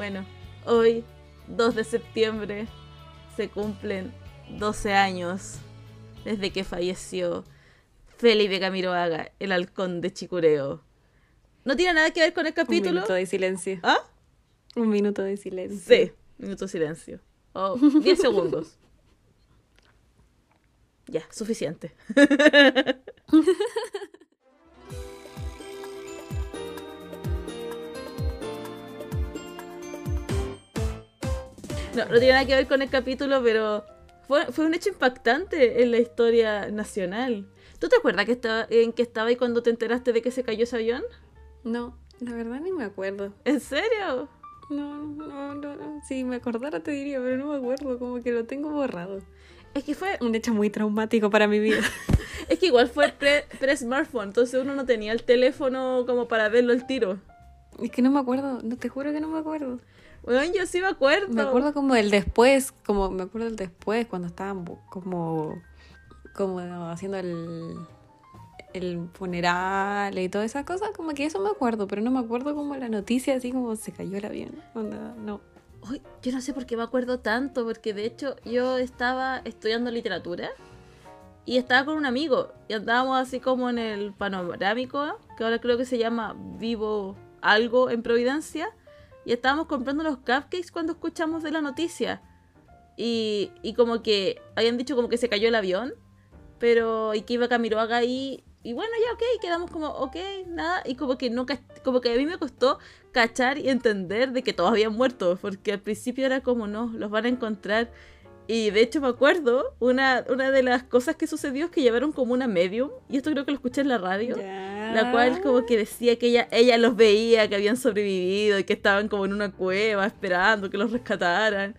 Bueno, hoy, 2 de septiembre, se cumplen 12 años desde que falleció Felipe Camiroaga, el halcón de Chicureo. ¿No tiene nada que ver con el Un capítulo? minuto de silencio. ¿Ah? Un minuto de silencio. Sí, minuto de silencio. Oh, 10 segundos. Ya, suficiente. No, no tiene nada que ver con el capítulo, pero fue, fue un hecho impactante en la historia nacional. ¿Tú te acuerdas que estaba, en qué estaba y cuando te enteraste de que se cayó ese avión? No, la verdad ni me acuerdo. ¿En serio? No, no, no, no. Si me acordara te diría, pero no me acuerdo, como que lo tengo borrado. Es que fue Un hecho muy traumático para mi vida. Es que igual fue pre- pre-smartphone, entonces uno no tenía el teléfono como para verlo al tiro. es que no me acuerdo, no te juro que no me acuerdo. Bueno, yo sí me acuerdo. Me acuerdo como del después, como me acuerdo del después, cuando estaban como, como haciendo el, el funeral y todas esas cosas, como que eso me acuerdo, pero no me acuerdo como la noticia, así como se cayó el avión. Onda, no. Uy, yo no sé por qué me acuerdo tanto, porque de hecho yo estaba estudiando literatura y estaba con un amigo y andábamos así como en el panorámico, que ahora creo que se llama Vivo Algo en Providencia, y estábamos comprando los cupcakes cuando escuchamos de la noticia. Y, y como que habían dicho como que se cayó el avión, pero y que iba Camiroaga ahí. Y bueno, ya ok, quedamos como, ok, nada. Y como que no como que a mí me costó cachar y entender de que todos habían muerto. Porque al principio era como, no, los van a encontrar. Y de hecho me acuerdo, una, una de las cosas que sucedió es que llevaron como una medium. Y esto creo que lo escuché en la radio. La cual como que decía que ella, ella los veía, que habían sobrevivido y que estaban como en una cueva esperando que los rescataran.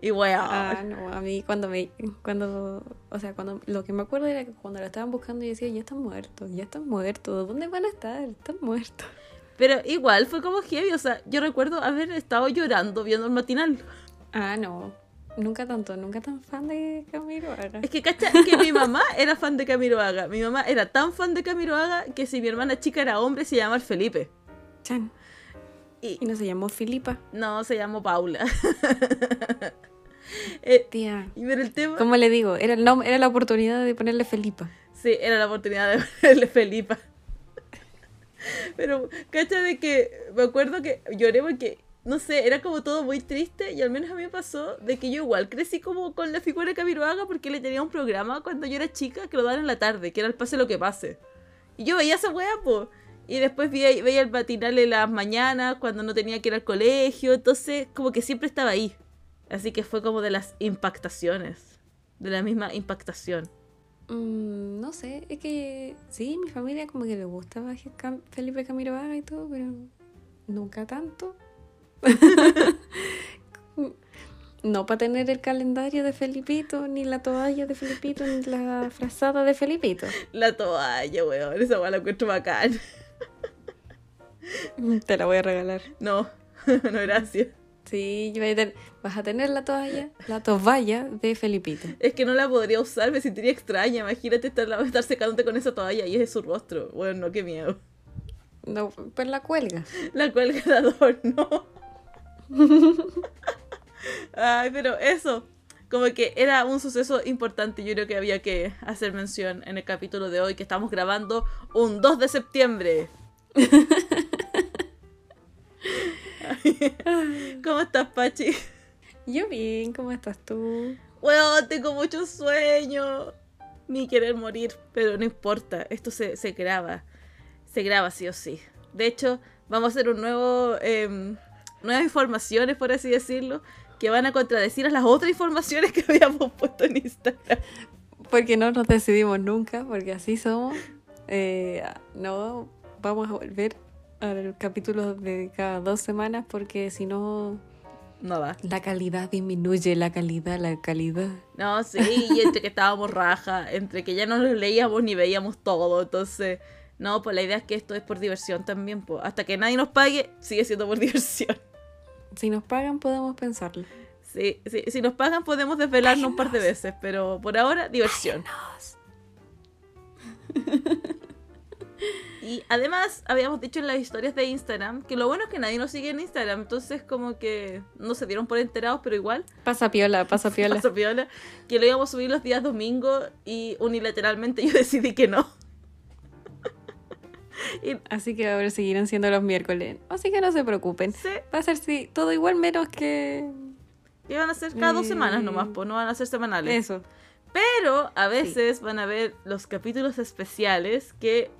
Y weón. Ah, no, a mí cuando me, cuando, o sea, cuando, lo que me acuerdo era que cuando la estaban buscando yo decía, ya están muertos, ya están muertos, ¿dónde van a estar? Están muertos. Pero igual fue como heavy, o sea, yo recuerdo haber estado llorando viendo el matinal. Ah, no, nunca tanto, nunca tan fan de Camilo Haga. Es que, cacha, que mi mamá era fan de Camiroaga. Mi mamá era tan fan de Camiroaga que si mi hermana chica era hombre se llamaba Felipe. Chan. Y Y no se llamó Filipa. no, se llamó Paula. Eh, Tía. y pero el tema... ¿Cómo le digo? Era el nombre, era la oportunidad de ponerle Felipa. Sí, era la oportunidad de verle Felipa. Pero, cacha de que me acuerdo que lloré porque, no sé, era como todo muy triste y al menos a mí me pasó de que yo igual crecí como con la figura de Camiroaga porque le tenía un programa cuando yo era chica que lo daban en la tarde, que era el pase lo que pase. Y yo veía esa weá, po. Y después veía, veía el matinal en las mañanas cuando no tenía que ir al colegio, entonces como que siempre estaba ahí. Así que fue como de las impactaciones, de la misma impactación. Mm, no sé, es que sí, mi familia como que le gustaba Felipe Camilo Haga y todo, pero nunca tanto. no para tener el calendario de Felipito, ni la toalla de Felipito, ni la frazada de Felipito. La toalla, weón. Esa weá la encuentro bacán. Te la voy a regalar. No, no, gracias. Sí, yo voy a ten- vas a tener la toalla, la toalla de Felipito. Es que no la podría usar, me sentiría extraña. Imagínate estar, estar secándote con esa toalla y es de su rostro. Bueno, no, qué miedo. No, pues la cuelga. La cuelga de adorno. Ay, pero eso. Como que era un suceso importante. Yo creo que había que hacer mención en el capítulo de hoy que estamos grabando un 2 de septiembre. ¿Cómo estás, Pachi? Yo bien, ¿cómo estás tú? Weón, tengo mucho sueño. Ni querer morir, pero no importa. Esto se, se graba. Se graba sí o sí. De hecho, vamos a hacer un nuevo. em, nuevas informaciones, por así decirlo, que van a contradecir a las otras informaciones que habíamos puesto en Instagram. Porque no nos decidimos nunca, porque así somos. Eh, no vamos a volver al capítulo de cada dos semanas, porque si no, No va. la calidad disminuye, la calidad, la calidad. No, sí, y entre que estábamos raja, entre que ya no los leíamos ni veíamos todo, entonces. No, pues la idea es que esto es por diversión también, pues. Hasta que nadie nos pague, sigue siendo por diversión. Si nos pagan, podemos pensarlo. Sí, sí, si nos pagan podemos desvelarnos un par de veces, pero por ahora diversión. Y además, habíamos dicho en las historias de Instagram que lo bueno es que nadie nos sigue en Instagram, entonces como que no se dieron por enterados, pero igual, Pasa piola, pasa piola. pasó piola, que lo íbamos a subir los días domingo y unilateralmente yo decidí que no. y Así que ahora seguirán siendo los miércoles. Así que no se preocupen. sí, Va a ser sí, todo igual menos que iban a ser cada dos Eh, semanas nomás, pues no van a ser semanales. eso. Pero a veces van a ver los capítulos especiales que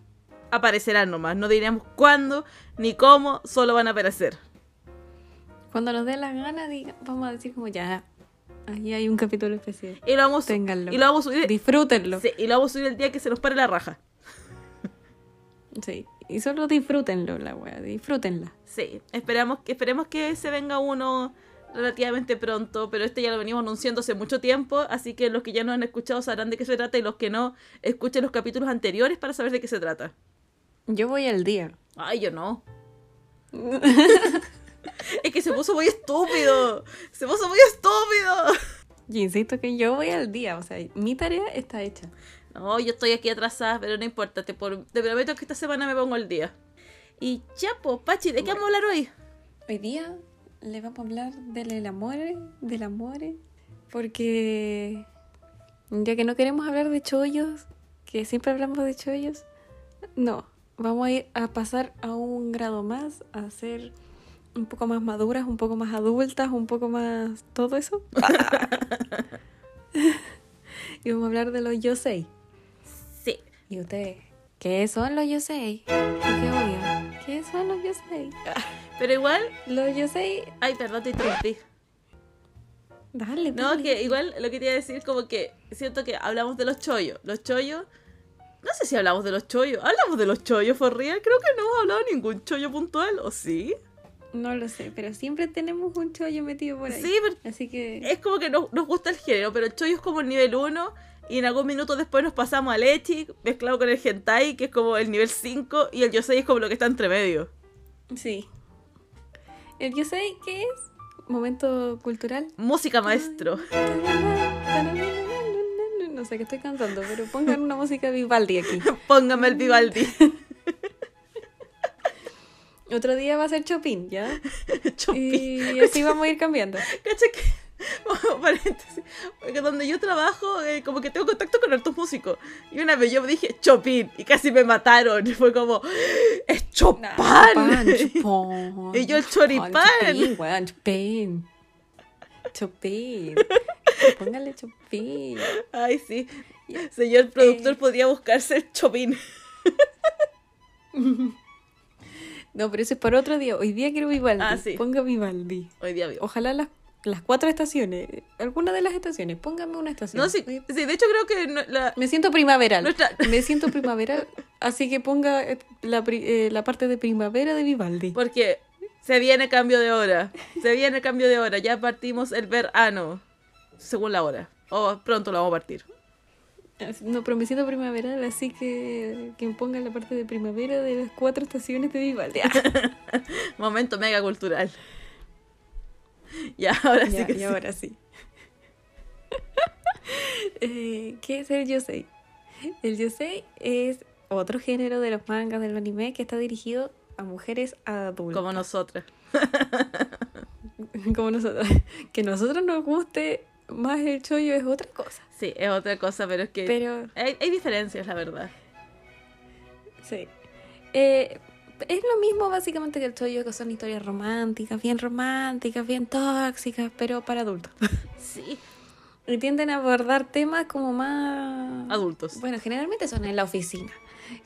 aparecerán nomás. No diremos cuándo ni cómo, solo van a aparecer. Cuando nos dé la gana, diga- vamos a decir como ya, ahí hay un capítulo especial. Y lo vamos, Ténganlo. y lo vamos a subir. Disfrútenlo. sí, y lo vamos a subir el día que se nos pare la raja. Sí. Y solo disfrútenlo, la wea, disfrútenla. Sí, esperamos, esperemos que se venga uno relativamente pronto, pero este ya lo venimos anunciando hace mucho tiempo, así que los que ya no han escuchado sabrán de qué se trata y los que no, escuchen los capítulos anteriores para saber de qué se trata. Yo voy al día. Ay, yo no. es que se puso muy estúpido. Se puso muy estúpido. Yo insisto que yo voy al día, o sea, mi tarea está hecha. No, yo estoy aquí atrasada, pero no importa. Te, por- te prometo que esta semana me pongo el día. Y chapo, Pachi, ¿de qué vamos a hablar hoy? Hoy día le vamos a hablar del amor, del amor, porque ya que no queremos hablar de chollos, que siempre hablamos de chollos, no, vamos a ir a pasar a un grado más, a ser un poco más maduras, un poco más adultas, un poco más todo eso. y vamos a hablar de los yo sé. ¿Y ustedes? ¿Qué son los yo sé? Qué obvio. ¿Qué son los yo sé? Pero igual. Los yo sé. Ay, perdón, te interrumpí. Dale, No, dale. que igual lo que te iba a decir, como que siento que hablamos de los chollos. Los chollos. No sé si hablamos de los chollos. ¿Hablamos de los chollos, for real? Creo que no hemos hablado de ningún chollo puntual, ¿o sí? No lo sé, pero siempre tenemos un chollo metido por ahí. Sí, pero Así que. es como que nos, nos gusta el género, pero el chollo es como el nivel 1 y en algún minuto después nos pasamos al echi mezclado con el hentai, que es como el nivel 5 y el yosei es como lo que está entre medio. Sí. El yo sé qué es. Momento cultural. Música maestro. No sé qué estoy cantando, pero pongan una música Vivaldi aquí. Póngame el Vivaldi. Otro día va a ser Chopin, ¿ya? Chopin. Y así vamos a ir cambiando. Cacha que, porque donde yo trabajo, eh, como que tengo contacto con hartos músicos. Y una vez yo dije Chopin y casi me mataron. Y fue como, ¡es Chopin! Chopin. Y yo el choripán. Chopin, Chopin. Póngale Chopin. Ay, sí. Señor productor, Eh. podría buscarse Chopin. No, pero eso es para otro día. Hoy día quiero Vivaldi. Ah, sí. Ponga Vivaldi. Hoy día. Ojalá las, las cuatro estaciones. Alguna de las estaciones. Póngame una estación. No, sí, Hoy- sí, de hecho creo que no- la, Me siento primaveral. Nuestra- Me siento primaveral. Así que ponga eh, la, eh, la parte de primavera de Vivaldi. porque se viene cambio de hora. Se viene cambio de hora. Ya partimos el verano. Según la hora. O pronto lo vamos a partir. No, pero me siento primaveral, así que que ponga la parte de primavera de las cuatro estaciones de Vivaldi. Momento mega cultural. Ya, ahora sí que y sí. ahora sí. Eh, ¿Qué es el yosei? El yosei es otro género de los mangas del anime que está dirigido a mujeres adultas. Como nosotras. Como nosotros. Que a nosotros nos guste más el chollo es otra cosa. Sí, es otra cosa, pero es que Pero, hay, hay diferencias, la verdad. sí. Eh, es lo mismo básicamente que el chollo, que son historias románticas, bien románticas, bien tóxicas, pero para adultos. Sí, Y tienden a abordar temas como más... adultos. Bueno, generalmente son en la oficina.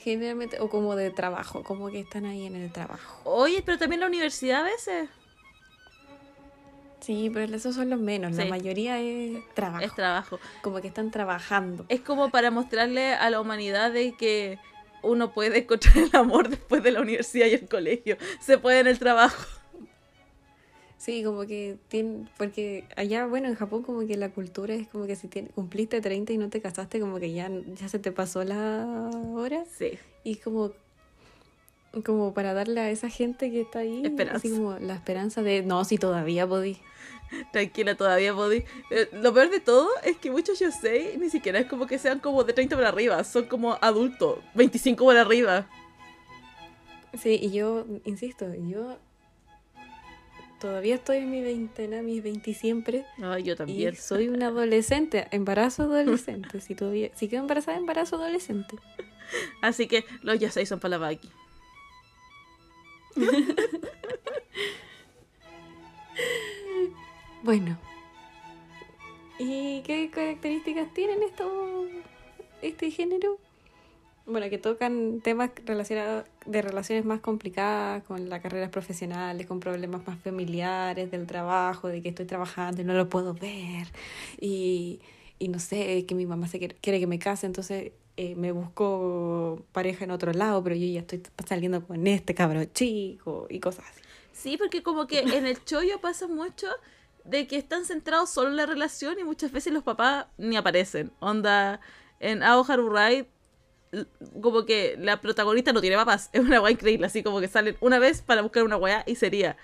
Generalmente, o como de trabajo, como que están ahí en el trabajo. Oye, pero también la universidad a veces Sí, pero esos son los menos. La mayoría es trabajo. es trabajo. Como que están trabajando. Es como para mostrarle a la humanidad de que uno puede encontrar el amor después de la universidad y el colegio. Se puede en el trabajo. Sí, como que tienen, porque allá, bueno, en Japón como que la cultura es como que si tien- cumpliste 30 y no te casaste, como que ya, ya se te pasó la hora. Sí. Y como, como para darle a esa gente que está ahí, Esperanza. así como la esperanza de, no, si todavía podí. Tranquila, todavía podí. Eh, lo peor de todo es que muchos yo sé ni siquiera es como que sean como de 30 para arriba. Son como adultos, 25 para arriba. Sí, y yo, insisto, yo todavía estoy en mi veintena, mis veinti siempre. No, yo Y también. soy una adolescente, embarazo adolescente. Si todavía, si quedo embarazada, embarazo adolescente. Así que los ya son para la Baki. Bueno. ¿Y qué características tienen estos, este género? Bueno, que tocan temas relacionados de relaciones más complicadas con las carreras profesionales, con problemas más familiares, del trabajo, de que estoy trabajando y no lo puedo ver. Y, y no sé, que mi mamá se quiere, quiere que me case, entonces eh, me busco pareja en otro lado, pero yo ya estoy saliendo con este cabrón chico y cosas así. Sí, porque como que en el chollo pasa mucho de que están centrados solo en la relación y muchas veces los papás ni aparecen. Onda, en Ao Haru Ride, como que la protagonista no tiene papás. Es una weá increíble, así como que salen una vez para buscar una weá y sería.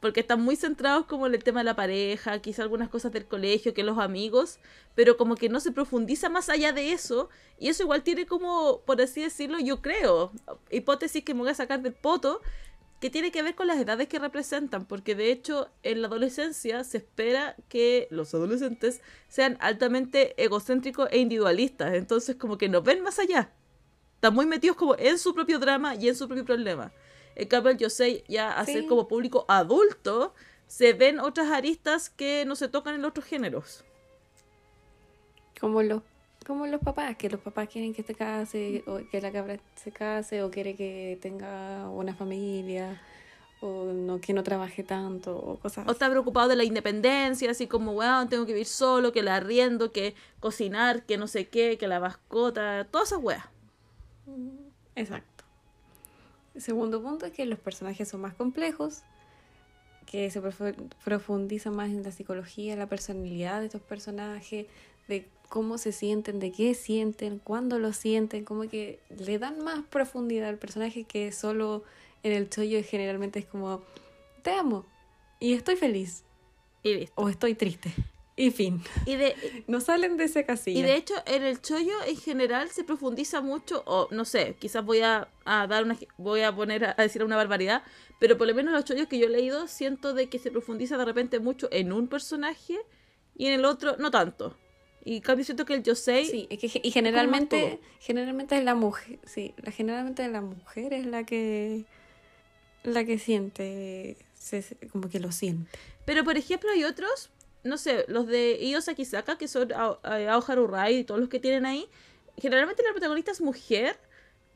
Porque están muy centrados como en el tema de la pareja, quizá algunas cosas del colegio, que los amigos, pero como que no se profundiza más allá de eso. Y eso igual tiene como, por así decirlo, yo creo, hipótesis que me voy a sacar del poto, que tiene que ver con las edades que representan, porque de hecho en la adolescencia se espera que los adolescentes sean altamente egocéntricos e individualistas, entonces como que no ven más allá. Están muy metidos como en su propio drama y en su propio problema. En cambio el Yosei ya a ser como público adulto, se ven otras aristas que no se tocan en los otros géneros. Como los, como los papás, que los papás quieren que se case, o que la cabra se case, o quiere que tenga una familia, o no, que no trabaje tanto, o cosas O está preocupado de la independencia, así como, weón, tengo que vivir solo, que la arriendo, que cocinar, que no sé qué, que la mascota, todas esas weas. Exacto. El segundo punto es que los personajes son más complejos, que se profu- profundiza más en la psicología, la personalidad de estos personajes, de cómo se sienten, de qué sienten, cuándo lo sienten, como que le dan más profundidad al personaje que solo en el chollo generalmente es como, te amo y estoy feliz Y listo. o estoy triste. Y fin. Y de, No salen de ese casilla. y de hecho, en el chollo en general se profundiza mucho, o no sé, quizás voy a, a dar una, voy a poner a, a decir una barbaridad, pero por lo menos los chollos que yo he leído siento de que se profundiza de repente mucho en un personaje y en el otro no tanto. Y cambio siento que el Yosei Sí, es que y generalmente, generalmente es la mujer, sí, la, generalmente la mujer es la que la que siente, se- como que lo siente. Pero por ejemplo hay otros, no sé, los de Io Sakisaka, que son eh, Aoharu Rai y todos los que tienen ahí. Generalmente la protagonista es mujer,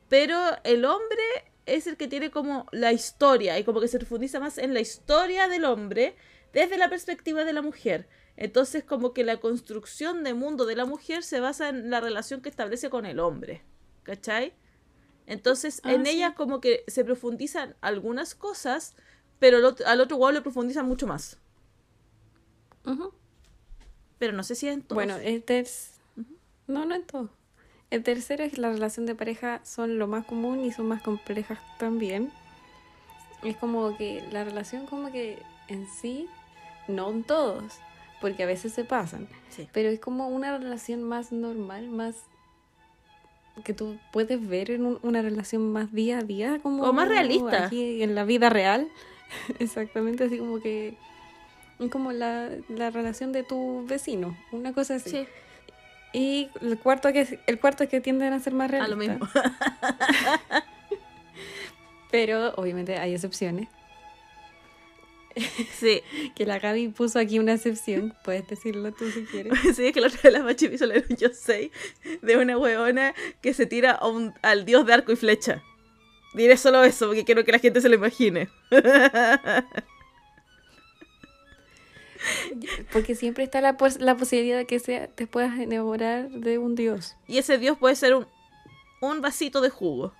pero el hombre es el que tiene como la historia y como que se profundiza más en la historia del hombre desde la perspectiva de la mujer. Entonces como que la construcción de mundo de la mujer se basa en la relación que establece con el hombre. ¿Cachai? Entonces Ah, en sí. ella como que se profundizan algunas cosas, pero al otro, al otro le profundizan mucho más. Pero no sé si es en todos. Bueno, el ter- no, no en todo. El tercero es la relación de pareja son lo más común y son más complejas también. Es como que la relación como que en sí, no en todos, porque a veces se pasan. Sí. Pero es como una relación más normal, más que tú puedes ver en un- una relación más día a día, como O más realista. aquí en la vida real. Exactamente, así como que como la, la relación de tu vecino, una cosa así. Sí, Y el cuarto que el cuarto es que tienden a ser más a realistas. lo mismo. Pero obviamente hay excepciones. Sí, Que la Gaby puso aquí una excepción. Puedes decirlo tú si quieres. sí, es que la otra vez la Machi me hizo leer un yo sé de una huevona que se tira a un- al dios de arco y flecha. Diré solo eso porque quiero que la gente se lo imagine. Porque siempre está la, pos- la posibilidad de que sea, te puedas enamorar de un dios. Y ese dios puede ser un, un vasito de jugo.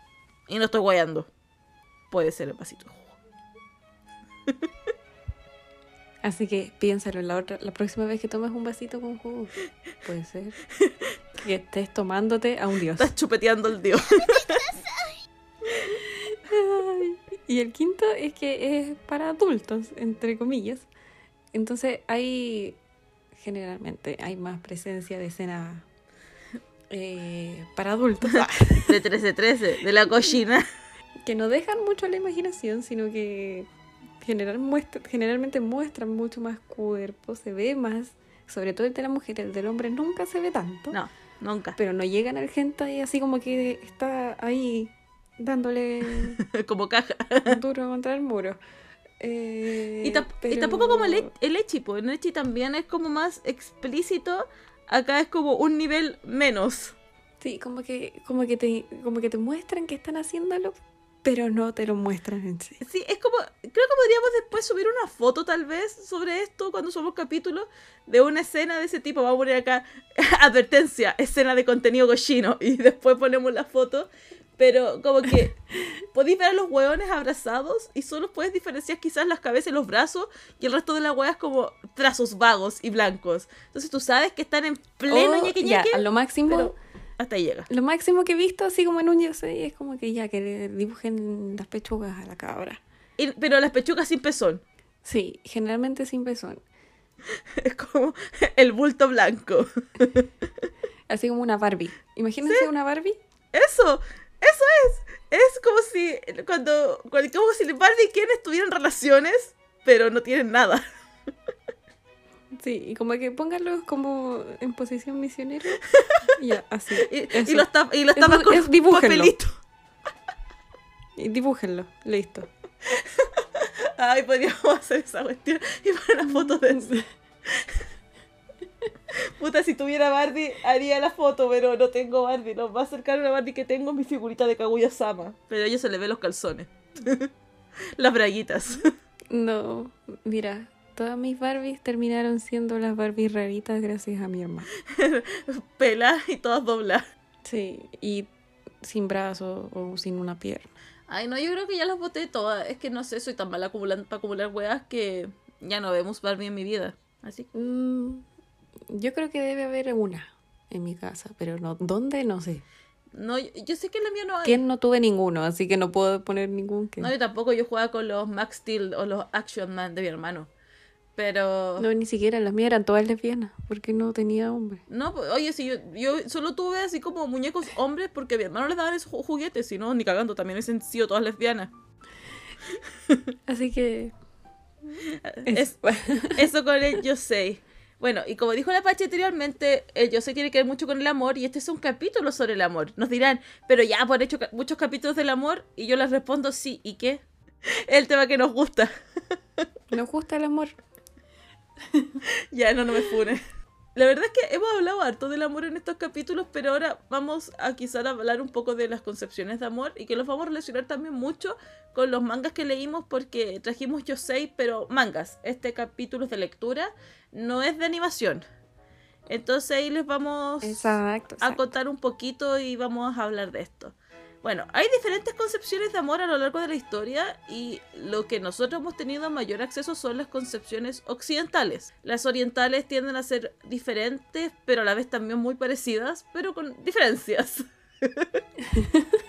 Y no estoy guayando. Puede ser el vasito de jugo. Así que piénsalo la otra, la próxima vez que tomes un vasito con jugo. Puede ser que estés tomándote a un dios. Estás chupeteando al dios. Y el quinto es que es para adultos, entre comillas. Entonces hay, generalmente, hay más presencia de escena eh, para adultos. De 13-13, de la cochina. que no dejan mucho a la imaginación, sino que general muestra, generalmente muestran mucho más cuerpo, se ve más, sobre todo el de la mujer, el del hombre nunca se ve tanto. No, nunca. Pero no llegan al gente y así como que está ahí dándole como caja. duro contra el muro. Eh, Y, tampoco como el, el Echi, pues el Echi también es como más explícito. Acá es como un nivel menos. Sí, como que, como que te, como que te muestran que están haciéndolo, pero no te lo muestran en sí. Sí, es como. Creo que podríamos después subir una foto, tal vez, sobre esto cuando subamos capítulos de una escena de ese tipo. Vamos a poner acá advertencia, escena de contenido cochino. Y después ponemos la foto. Pero como que podéis ver a los hueones abrazados y solo puedes diferenciar quizás las cabezas y los brazos y el resto de la hueá es como trazos vagos y blancos. Entonces tú sabes que están en pleno O, ñeque Oh, ya, ñeque, a lo máximo, pero hasta ahí llega. lo máximo que he visto así como en un sé, es como que ya que le dibujen las pechugas a la cabra. Y- pero las pechugas sin pezón. Sí, generalmente sin pezón. Es como el bulto blanco. Así como una Barbie. Imagínense una Barbie. Eso, eso es. Es como si cuando, cuando como si Barbie y Ken estuvieran relaciones, pero no tienen nada. Sí, y como que pónganlos como en posición misionero. ya, así. Y, y los tap- y los tapas con es, dibújenlo. papelito. Y dibújenlo, listo. Ay, podríamos hacer esa cuestión y poner una foto de eso. Puta, si tuviera Barbie, haría la foto, pero no tengo Barbie. Lo más cercano a Barbie que tengo es mi figurita de Kaguya Sama. Pero a ella se le ve los calzones. Las braguitas. No, mira, todas mis Barbies terminaron siendo las Barbies raritas gracias a mi hermano. Pelas y todas dobladas. Sí, y sin brazo o sin una pierna. Ay, no, yo creo que ya las boté todas. Es que no sé, soy tan mala acumulando, para acumular weas que ya no vemos Barbie en mi vida. Así. Mm, yo creo que debe haber una en mi casa, pero no, ¿dónde? No sé. No, yo, sé que en la mía no hay. ¿Quién no tuve ninguno? Así que no puedo poner ningún que. No, yo tampoco. Yo jugaba con los Max Steel o los Action Man de mi hermano. Pero. No, ni siquiera las mías eran todas lesbianas, porque no tenía hombre. No, pues, oye, si yo, yo solo tuve así como muñecos hombres porque a mi hermano les daban esos ju- juguetes, si no, ni cagando, también hubiesen sido todas lesbianas. Así que. Es- eso con el yo sé. Bueno, y como dijo la Pache anteriormente, el yo sé tiene que ver mucho con el amor y este es un capítulo sobre el amor. Nos dirán, pero ya por hecho muchos capítulos del amor y yo les respondo sí, ¿y qué? El tema que nos gusta. Nos gusta el amor. Ya, no, no me fune. La verdad es que hemos hablado harto del amor en estos capítulos, pero ahora vamos a quizás hablar un poco de las concepciones de amor y que los vamos a relacionar también mucho con los mangas que leímos porque trajimos Yosei, pero mangas. Este capítulo es de lectura, no es de animación. Entonces ahí les vamos Exacto. a contar un poquito y vamos a hablar de esto. Bueno, hay diferentes concepciones de amor a lo largo de la historia y lo que nosotros hemos tenido mayor acceso son las concepciones occidentales. Las orientales tienden a ser diferentes, pero a la vez también muy parecidas, pero con diferencias.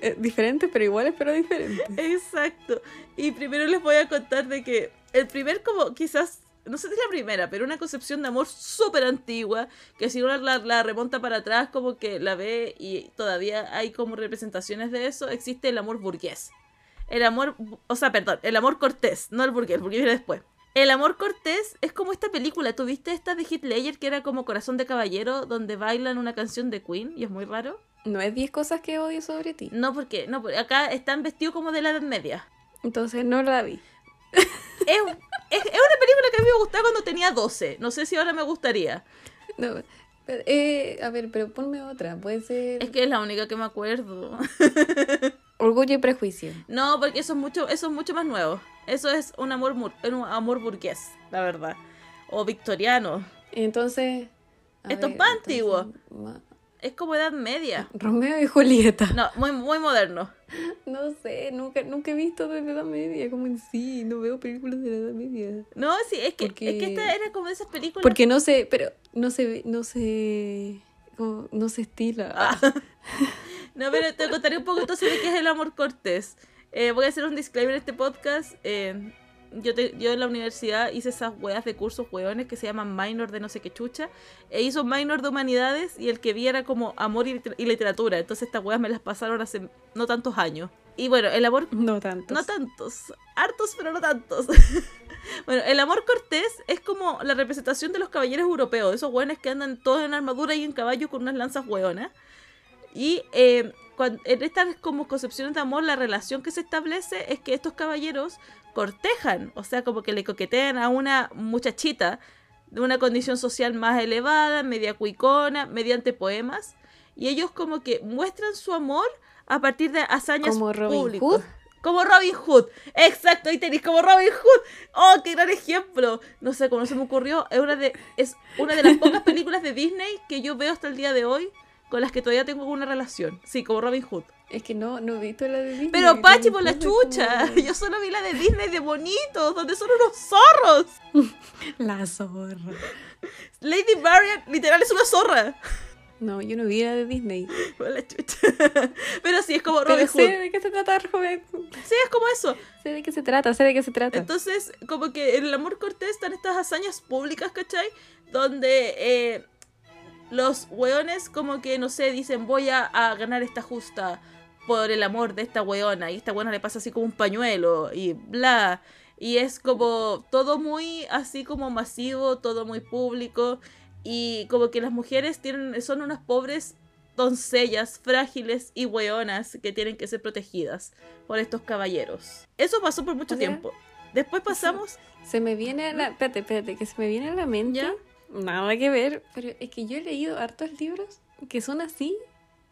Eh, diferentes, pero iguales, pero diferentes. Exacto. Y primero les voy a contar de que el primer como quizás, no sé si es la primera, pero una concepción de amor súper antigua, que si uno la, la remonta para atrás como que la ve y todavía hay como representaciones de eso, existe el amor burgués. El amor, o sea, perdón, el amor cortés, no el burgués, burgués viene después. El amor cortés es como esta película, ¿tuviste esta de Ledger que era como Corazón de Caballero, donde bailan una canción de Queen y es muy raro? No es 10 cosas que odio sobre ti. No, porque no, porque acá están vestidos como de la Edad Media. Entonces no la vi. Es, es, es una película que a mí me gustaba cuando tenía 12. No sé si ahora me gustaría. No, pero, eh, a ver, pero ponme otra. Puede ser Es que es la única que me acuerdo. Orgullo y Prejuicio. No, porque eso es mucho, eso es mucho más nuevo. Eso es un amor, un amor burgués, la verdad. O victoriano. Entonces... Esto es más antiguo. Es como edad media. Romeo y Julieta. No, muy, muy moderno. No sé, nunca, nunca he visto de la Edad Media, como en sí, no veo películas de la Edad Media. No, sí, es que, Porque- es que esta era como de esas películas. Porque no sé, pero no se ve- no se como, no se estila. Ah. No, pero te contaré un poco entonces de qué es el amor cortés. Eh, voy a hacer un disclaimer en este podcast. eh, yo, te- yo en la universidad hice esas weas de cursos weones que se llaman minor de no sé qué chucha. E hizo minor de humanidades y el que vi era como amor y, liter- y literatura. Entonces estas weas me las pasaron hace no tantos años. Y bueno, el amor No tanto. no tantos, hartos pero no tantos. bueno, el amor cortés es como la representación de los caballeros europeos, esos hueones que andan todos en armadura y en caballo con unas lanzas hueonas. Y eh, en estas como concepciones de amor, la relación que se establece es que estos caballeros cortejan, o sea, como que le coquetean a una muchachita de una condición social más elevada, media cuicona, mediante poemas. Y ellos como que muestran su amor a partir de hazañas Como Robin. Hood. Como Robin Hood. Exacto, ahí tenéis como Robin Hood. Oh, qué gran ejemplo. No sé cómo se me ocurrió. Es una de, es una de las pocas películas de Disney que yo veo hasta el día de hoy con las que todavía tengo una relación. Sí, como Robin Hood. Es que no, no he visto la de Disney. Pero Pachi Robin por la como- chucha. Yo solo vi la de Disney de bonitos, donde son unos zorros. La zorra. Lady Marian literal es una zorra. No, yo no vi la de Disney. Por la chucha. Pero sí, es como Pero Robin sé Hood. de qué se trata, joven. Sí, es como eso. Sé de qué se trata, sé de qué se trata. Entonces, como que en el amor cortés están estas hazañas públicas, ¿cachai? Donde eh, los weones como que, no sé, dicen voy a, a ganar esta justa por el amor de esta weona. Y esta weona le pasa así como un pañuelo y bla. Y es como todo muy así como masivo, todo muy público. Y como que las mujeres tienen, son unas pobres doncellas frágiles y weonas que tienen que ser protegidas por estos caballeros. Eso pasó por mucho tiempo. Después pasamos Se me viene a la... Espérate, espérate, que se me viene a la mente. ¿Ya? Nada que ver, pero es que yo he leído hartos libros que son así,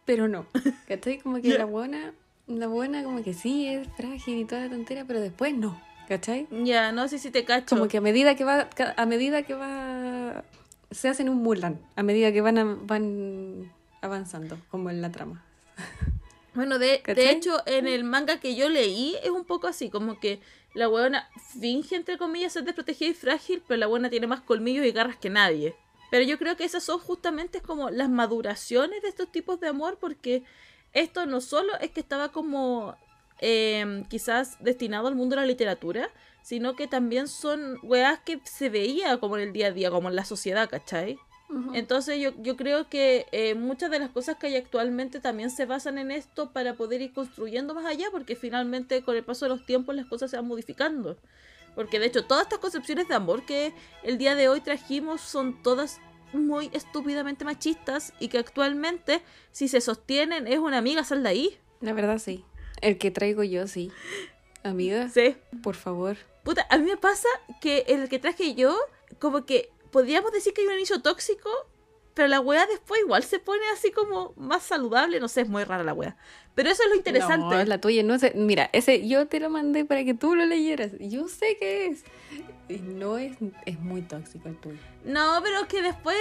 pero no. ¿Cachai? Como que la buena, la buena como que sí es frágil y toda la tontera, pero después no. ¿Cachai? Ya, no sé si te cacho. Como que a medida que va, a medida que va, se hacen un Mulan, a medida que van, a- van avanzando, como en la trama. Bueno, de, de hecho, en el manga que yo leí es un poco así, como que la buena finge, entre comillas, ser desprotegida y frágil, pero la buena tiene más colmillos y garras que nadie. Pero yo creo que esas son justamente como las maduraciones de estos tipos de amor, porque esto no solo es que estaba como eh, quizás destinado al mundo de la literatura, sino que también son weas que se veía como en el día a día, como en la sociedad, ¿cachai? Entonces yo, yo creo que eh, muchas de las cosas que hay actualmente también se basan en esto para poder ir construyendo más allá, porque finalmente con el paso de los tiempos las cosas se van modificando. Porque de hecho todas estas concepciones de amor que el día de hoy trajimos son todas muy estúpidamente machistas y que actualmente si se sostienen es una amiga, sal de ahí. La verdad sí. El que traigo yo sí. Amiga, Sí. por favor. Puta, a mí me pasa que el que traje yo, como que podríamos decir que hay un inicio tóxico, pero la wea después igual se pone así como más saludable, no sé, es muy rara la wea. Pero eso es lo interesante. No, la tuya no sé. Mira, ese yo te lo mandé para que tú lo leyeras. Yo sé qué es. No es, es muy tóxico el tuyo. No, pero que después,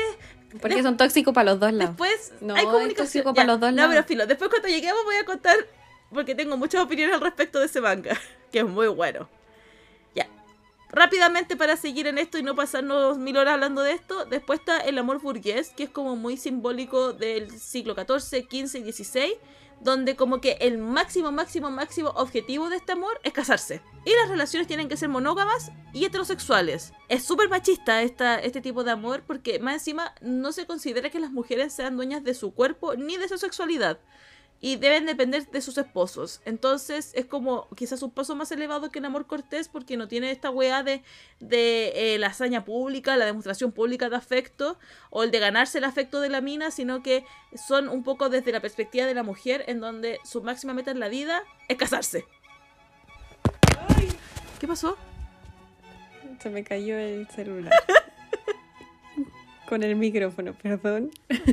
Porque son tóxicos para los dos lados. después No, hay es comunicación. tóxico para los dos no, lados. pero filo, después cuando lleguemos voy a contar, porque tengo muchas opiniones al respecto de ese manga, que es muy bueno. Rápidamente para seguir en esto y no pasarnos mil horas hablando de esto, después está el amor burgués, que es como muy simbólico del siglo XIV, XV XVI, donde como que el máximo, máximo, máximo objetivo de este amor es casarse. Y las relaciones tienen que ser monógamas y heterosexuales. Es súper machista esta, este tipo de amor porque más encima no se considera que las mujeres sean dueñas de su cuerpo ni de su sexualidad. Y deben depender de sus esposos. Entonces es como quizás un paso más elevado que el amor cortés porque no tiene esta weá de, de eh, la hazaña pública, la demostración pública de afecto o el de ganarse el afecto de la mina, sino que son un poco desde la perspectiva de la mujer en donde su máxima meta en la vida es casarse. ¿Qué pasó? Se me cayó el celular. Con el micrófono, perdón.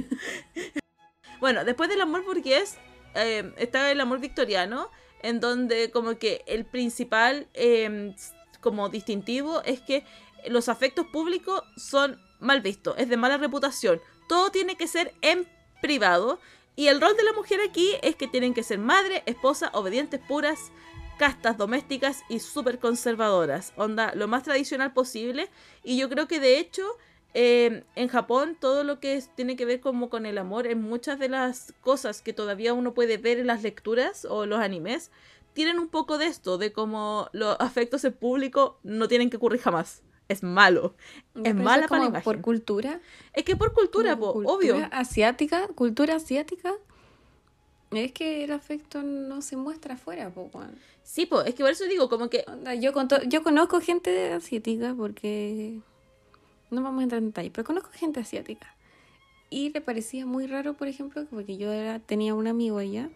Bueno, después del amor burgués eh, está el amor victoriano, en donde como que el principal eh, como distintivo es que los afectos públicos son mal vistos, es de mala reputación. Todo tiene que ser en privado y el rol de la mujer aquí es que tienen que ser madre, esposa, obedientes puras, castas domésticas y súper conservadoras. Onda, lo más tradicional posible. Y yo creo que de hecho eh, en Japón todo lo que es- tiene que ver como con el amor, en muchas de las cosas que todavía uno puede ver en las lecturas o los animes, tienen un poco de esto, de como los afectos en público no tienen que ocurrir jamás. Es malo. Es mala para la imagen. Por cultura. Es que por cultura, po, cultura obvio. asiática, cultura asiática. Es que el afecto no se muestra afuera, po. Sí, po, es que por eso digo, como que con yo conozco gente asiática porque... No vamos a entrar en detalle, pero conozco gente asiática. Y le parecía muy raro, por ejemplo, porque yo era, tenía un amigo allá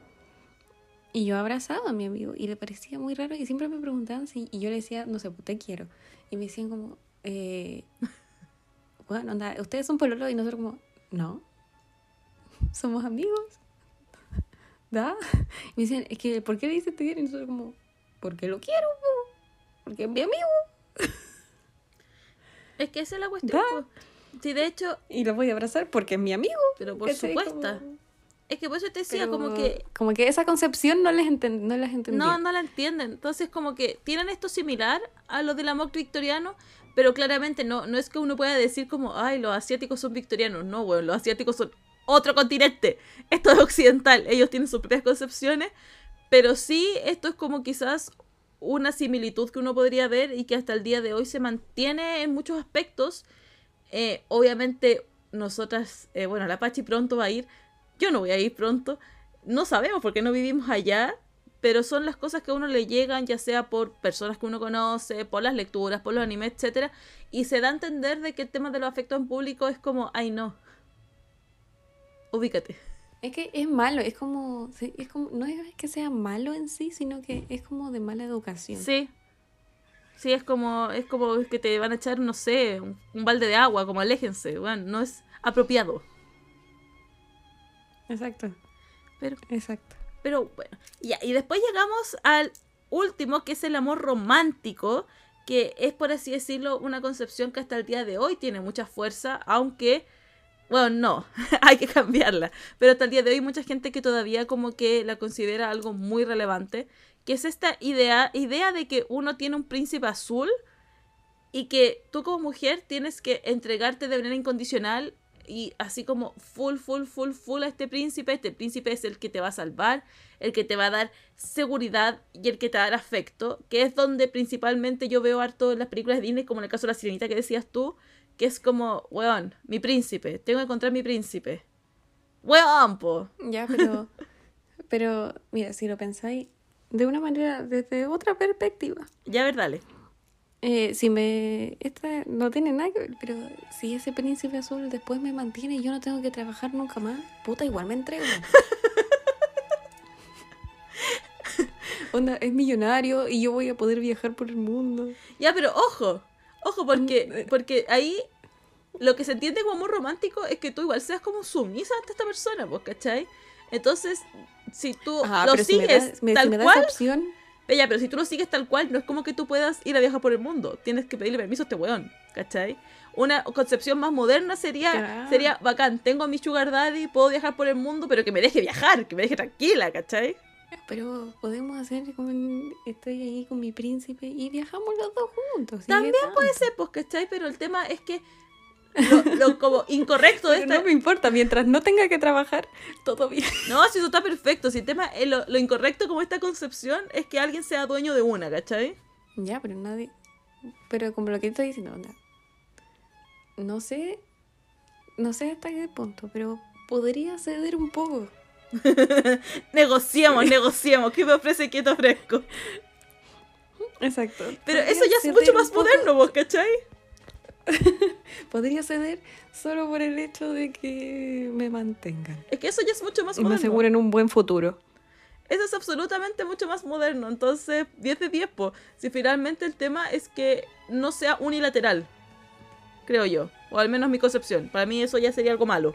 y yo abrazaba a mi amigo y le parecía muy raro y siempre me preguntaban si... Y yo le decía, no sé, pues te quiero. Y me decían como, eh, bueno, onda, ustedes son pololo y nosotros como, no, somos amigos. ¿Da? Y me decían, es que, ¿por qué le dices te quiero? Y nosotros como, porque lo quiero, po, porque es mi amigo. es que esa es la cuestión. Po. Sí, de hecho, Y lo voy a abrazar porque es mi amigo. pero por supuesto. Como- Es que por eso te decía, pero como que Como que esa concepción no les, enten- no las entendía. No, no la entienden. Entonces, como que tienen esto similar a lo del amor victoriano, pero claramente no, no es que uno pueda decir como, ay, los asiáticos son victorianos. No, bueno, los asiáticos son otro continente. Esto es occidental. Ellos tienen sus propias concepciones, pero sí, esto es como quizás una similitud que uno podría ver y que hasta el día de hoy se mantiene en muchos aspectos. Eh, obviamente, nosotras, eh, bueno, la Pachi pronto va a ir. Yo no voy a ir pronto. No sabemos porque no vivimos allá, pero son las cosas que a uno le llegan, ya sea por personas que uno conoce, por las lecturas, por los animes, etcétera, y se da a entender de que el tema de los afectos en público es como, ay no. Ubícate. Es que es malo, es como, es como, no es que sea malo en sí, sino que es como de mala educación. Sí. Sí, es como, es como que te van a echar, no sé, un, un balde de agua, como aléjense, bueno, no es apropiado. Exacto, Pero, exacto. pero bueno, ya, y después llegamos al último, que es el amor romántico, que es, por así decirlo, una concepción que hasta el día de hoy tiene mucha fuerza, aunque, bueno, no, hay que cambiarla, pero hasta el día de hoy hay mucha gente que todavía como que la considera algo muy relevante, que es esta idea, idea de que uno tiene un príncipe azul y que tú como mujer tienes que entregarte de manera incondicional y así como full, full, full, full a este príncipe. Este príncipe es el que te va a salvar, el que te va a dar seguridad y el que te va a dar afecto, que es donde principalmente yo veo harto en las películas de Disney, como en el caso de la sirenita que decías tú, que es como, weón, mi príncipe, tengo que encontrar mi príncipe. Weón, po. Ya, pero, pero, mira, si lo pensáis de una manera, desde otra perspectiva. Ya, ver, dale. Eh, si me. Esta no tiene nada que ver, pero si ese príncipe azul después me mantiene y yo no tengo que trabajar nunca más, puta, igual me entrego. Onda, es millonario y yo voy a poder viajar por el mundo. Ya, pero ojo, ojo, porque, porque ahí lo que se entiende como amor romántico es que tú igual seas como sumisa ante esta persona, pues, ¿cachai? Entonces, si tú Ajá, lo si me sigues da- me- si tal me da cual, esa opción, ya, pero si tú lo sigues tal cual, no es como que tú puedas ir a viajar por el mundo. Tienes que pedirle permiso a este weón, ¿cachai? Una concepción más moderna sería, Claro. sería bacán, tengo a mi sugar daddy, puedo viajar por el mundo, pero que me deje viajar, que me deje tranquila, ¿cachai? Pero podemos hacer como estoy ahí con mi príncipe y viajamos los dos juntos. También ¿Qué puede ser, pues, ¿cachai? Pero el tema es que lo, lo como incorrecto de esta... no me importa, mientras no tenga que trabajar, todo bien. No, si eso está perfecto. Si el tema, eh, lo, lo incorrecto como esta concepción es que alguien sea dueño de una, ¿cachai? Ya, pero nadie. Pero como lo que estoy diciendo, onda, No sé. No sé hasta qué punto, pero podría ceder un poco. negociamos, negociamos. ¿Qué me ofrece? ¿Qué te ofrezco? Exacto. Pero eso ya es mucho más poco- moderno, vos, ¿cachai? Podría ceder solo por el hecho de que me mantengan. Es que eso ya es mucho más Y me moderno. aseguren un buen futuro. Eso es absolutamente mucho más moderno. Entonces, 10 de 10, po. Si finalmente el tema es que no sea unilateral. Creo yo. O al menos mi concepción. Para mí eso ya sería algo malo.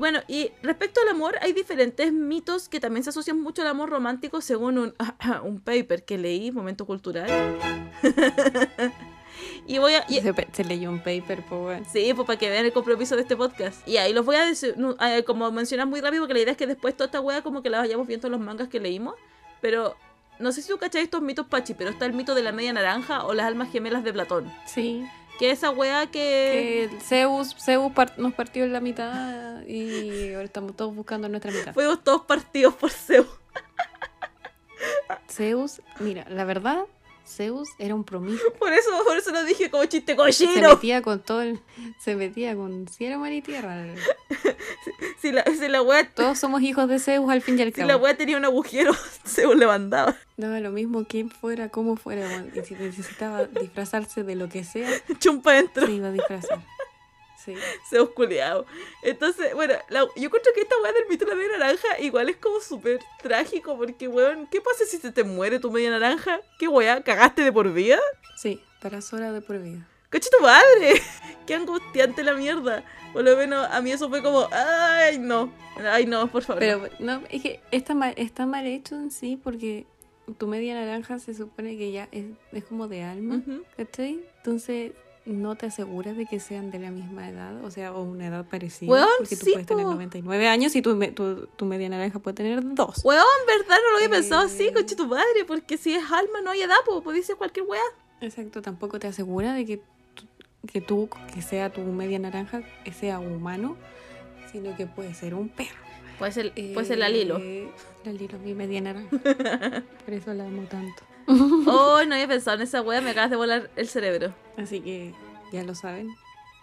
Bueno, y respecto al amor, hay diferentes mitos que también se asocian mucho al amor romántico según un, un paper que leí, momento cultural. y voy a... y- Se, leyó un paper, pues. Sí, pues para que vean el compromiso de este podcast. Y ahí los voy a decir, eh, como mencionar muy rápido, porque la idea es que después toda esta wea como que la vayamos viendo en los mangas que leímos. Pero no sé si tú cacháis estos mitos pachi, pero está el mito de la media naranja o las almas gemelas de Platón. Sí. Que esa wea que... Que Zeus, Zeus nos partió en la mitad y ahora estamos todos buscando nuestra mitad. Fuimos todos partidos por Zeus. Zeus, mira, la verdad, Zeus era un promiscuo. Por eso, por eso lo dije como chiste Se cochino. metía con todo el, Se metía con cielo, mar y tierra. Si la, si la wea, Todos somos hijos de Zeus al fin y al si cabo. la wea tenía un agujero, se le mandaba. Daba lo mismo quién fuera, cómo fuera. Y si necesitaba disfrazarse de lo que sea, Chumpa dentro. se iba a disfrazar. Sí. Se osculeado. Entonces, bueno, la- yo encuentro que esta weá del mito de la media naranja igual es como súper trágico porque, weón, ¿qué pasa si se te muere tu media naranja? ¿Qué weá? ¿Cagaste de por vida? Sí, para sola de por vida. ¡Coche tu madre! ¡Qué angustiante la mierda! Por lo menos a mí eso fue como, ¡ay, no! ¡Ay, no, por favor! Pero no, es que está mal, está mal hecho en sí porque tu media naranja se supone que ya es, es como de alma, Ujú. ¿cachai? Entonces no te aseguras de que sean de la misma edad, o sea, o una edad parecida. Weón, porque tú sí, puedes tener po. 99 años y tu, tu, tu media naranja puede tener dos. Weón, ¿verdad? No lo había pensado así, Eh. coche tu madre, porque si es alma no hay edad, pues podéis ser cualquier weá. Exacto, tampoco te asegura de que, que tú, que sea tu media naranja, sea humano, sino que puede ser un perro. Puede ser, puede ser la Lilo. Eh, La Lilo, mi media naranja. Por eso la amo tanto. Oh, no había pensado en esa weá, me acabas de volar el cerebro. Así que ya lo saben.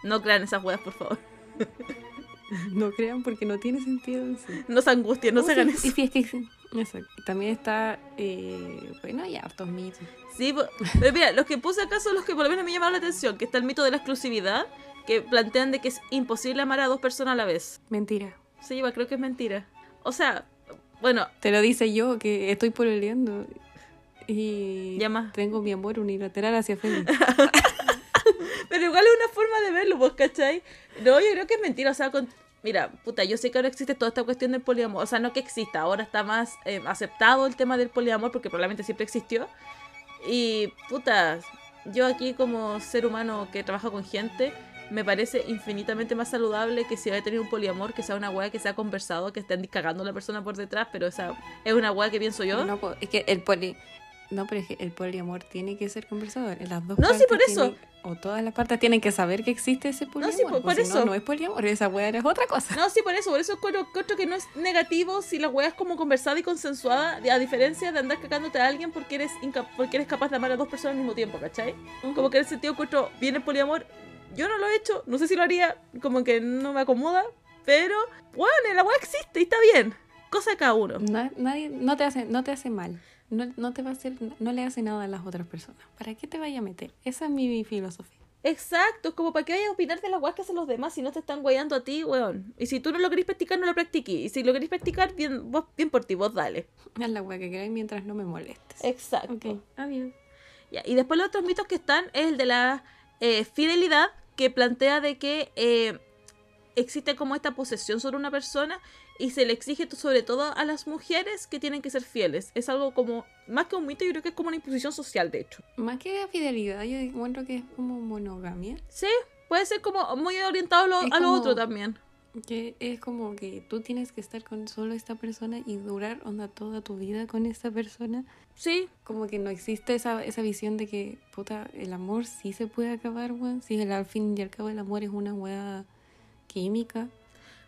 No crean esas weas, por favor. No crean porque no tiene sentido en sí. No se angustien, no se hagan Y eso. sí, es que sí. Exacto. También está, eh, bueno, hay hartos mitos. Sí, pero mira, los que puse acá son los que por lo menos me llamaron la atención, que está el mito de la exclusividad, que plantean de que es imposible amar a dos personas a la vez. Mentira. Sí, igual creo que es mentira. O sea, bueno, Te lo dice yo que estoy pololeando y Llama. tengo mi amor unilateral hacia Félix. pero igual es una forma de verlo, ¿vos cachai? No, yo creo que es mentira, o sea, con... Mira, puta, yo sé que ahora existe toda esta cuestión del poliamor, o sea, no que exista, ahora está más eh, aceptado el tema del poliamor porque probablemente siempre existió. Y, puta, yo aquí como ser humano que trabaja con gente, me parece infinitamente más saludable que si va a tener un poliamor, que sea una weá que sea conversado, que estén cagando a la persona por detrás, pero esa es una weá que pienso yo. No, es que el poli... No, pero es que el poliamor tiene que ser conversador. En las dos No, sí, partes por eso. tienen- o todas las partes tienen que saber que existe ese poliamor. sí, por- por si eso. No, no es poliamor, esa weá es otra cosa. No, sí, por eso, por eso encuentro, encuentro que no es negativo si la weá es como conversada y consensuada, a diferencia de andar cagándote a alguien porque eres porque eres capaz de amar a dos personas al mismo tiempo, ¿cachai? Como que en ese sentido encuentro bien el poliamor. Yo no lo he hecho, no sé si lo haría, como que no me acomoda, pero bueno, la weá existe y está bien. Cosa de cada uno. Na- nadie, no te hace, no te hace mal. No, no te va a hacer, no le hace nada a las otras personas. ¿Para qué te vaya a meter? Esa es mi filosofía. Exacto, es como para que vayas a opinar de las weas que hacen los demás si no te están guayando a ti, weón. Y si tú no lo querés practicar, no lo practiques. Y si lo querés practicar, bien, vos, bien por ti, vos dale. Haz la weá que queráis mientras no me molestes. Exacto. Ok, adiós. Ya, y después los otros mitos que están es el de la eh, fidelidad, que plantea de que eh, existe como esta posesión sobre una persona y se le exige sobre todo a las mujeres que tienen que ser fieles. Es algo como, más que un mito, yo creo que es como una imposición social, de hecho. Más que la fidelidad, yo encuentro que es como monogamia. Sí, puede ser como muy orientado a lo, a lo otro también. Que es como que tú tienes que estar con solo esta persona y durar onda toda tu vida con esta persona. Sí, Como que no existe esa, esa visión de que, puta, el amor sí se puede acabar, weón. Si el- al fin y al cabo el amor es una weá química.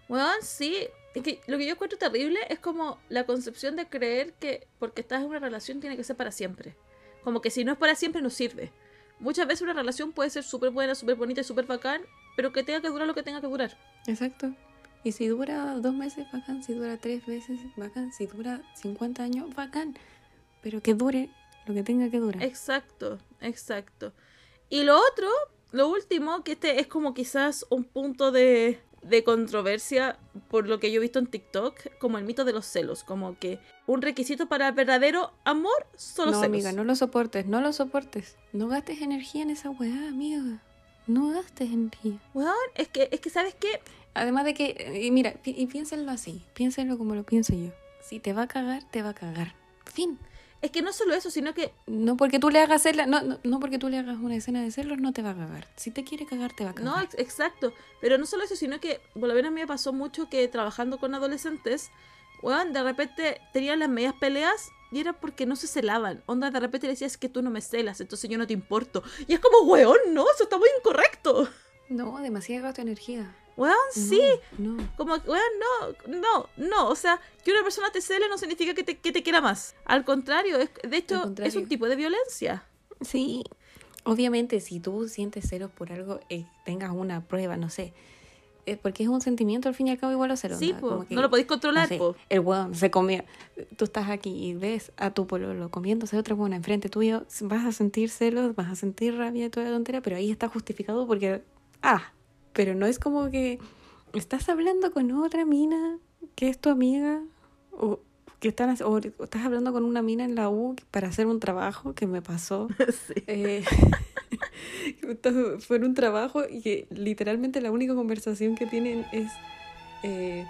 Bueno, sí. Es que lo que yo encuentro terrible es como la concepción de creer que porque estás en una relación tiene que ser para siempre. Como que si no es para siempre no sirve. Muchas veces una relación puede ser súper buena, súper bonita y súper bacán, pero que tenga que durar lo que tenga que durar. Exacto. Y si dura dos meses, bacán. Si dura tres meses, bacán. Si dura 50 años, bacán. Pero que dure lo que tenga que durar. Exacto, exacto. Y lo otro, lo último, que este es como quizás un punto de, de controversia por lo que yo he visto en TikTok, como el mito de los celos, como que un requisito para verdadero amor son los no, celos. amiga, no lo soportes, no lo soportes. No gastes energía en esa weá, amiga. No gastes energía. Weón, es que, es que, ¿sabes qué? Además de que, y mira, pi- y piénsenlo así, piénsenlo como lo pienso yo. Si te va a cagar, te va a cagar. Fin. Es que no solo eso, sino que No porque tú le hagas hacerla, no, no, no porque tú le hagas una escena de celos, no te va a cagar. Si te quiere cagar, te va a cagar. No, ex- exacto. Pero no solo eso, sino que, por lo menos a mí me pasó mucho que trabajando con adolescentes, weón, de repente tenían las medias peleas y era porque no se celaban. Onda, de repente le decías que tú no me celas, entonces yo no te importo. Y es como, weón, no, eso está muy incorrecto. No, demasiado gasto de energía. Weón, sí. No. Como, weón, no, no, no. O sea, que una persona te cele no significa que te, que te quiera más. Al contrario, es, de hecho, contrario. es un tipo de violencia. Sí. Obviamente, si tú sientes celos por algo, eh, tengas una prueba, no sé. porque es un sentimiento al fin y al cabo igual a celos. Sí, po, que, no lo podéis controlar, no sé. El weón se comía. Tú estás aquí y ves a tu pololo comiéndose otra buena enfrente tuyo. Vas a sentir celos, vas a sentir rabia y toda la tontera, pero ahí está justificado porque. Ah, pero no es como que estás hablando con otra mina que es tu amiga o que están o estás hablando con una mina en la U para hacer un trabajo que me pasó. sí. Eh, fue en un trabajo y que literalmente la única conversación que tienen es eh,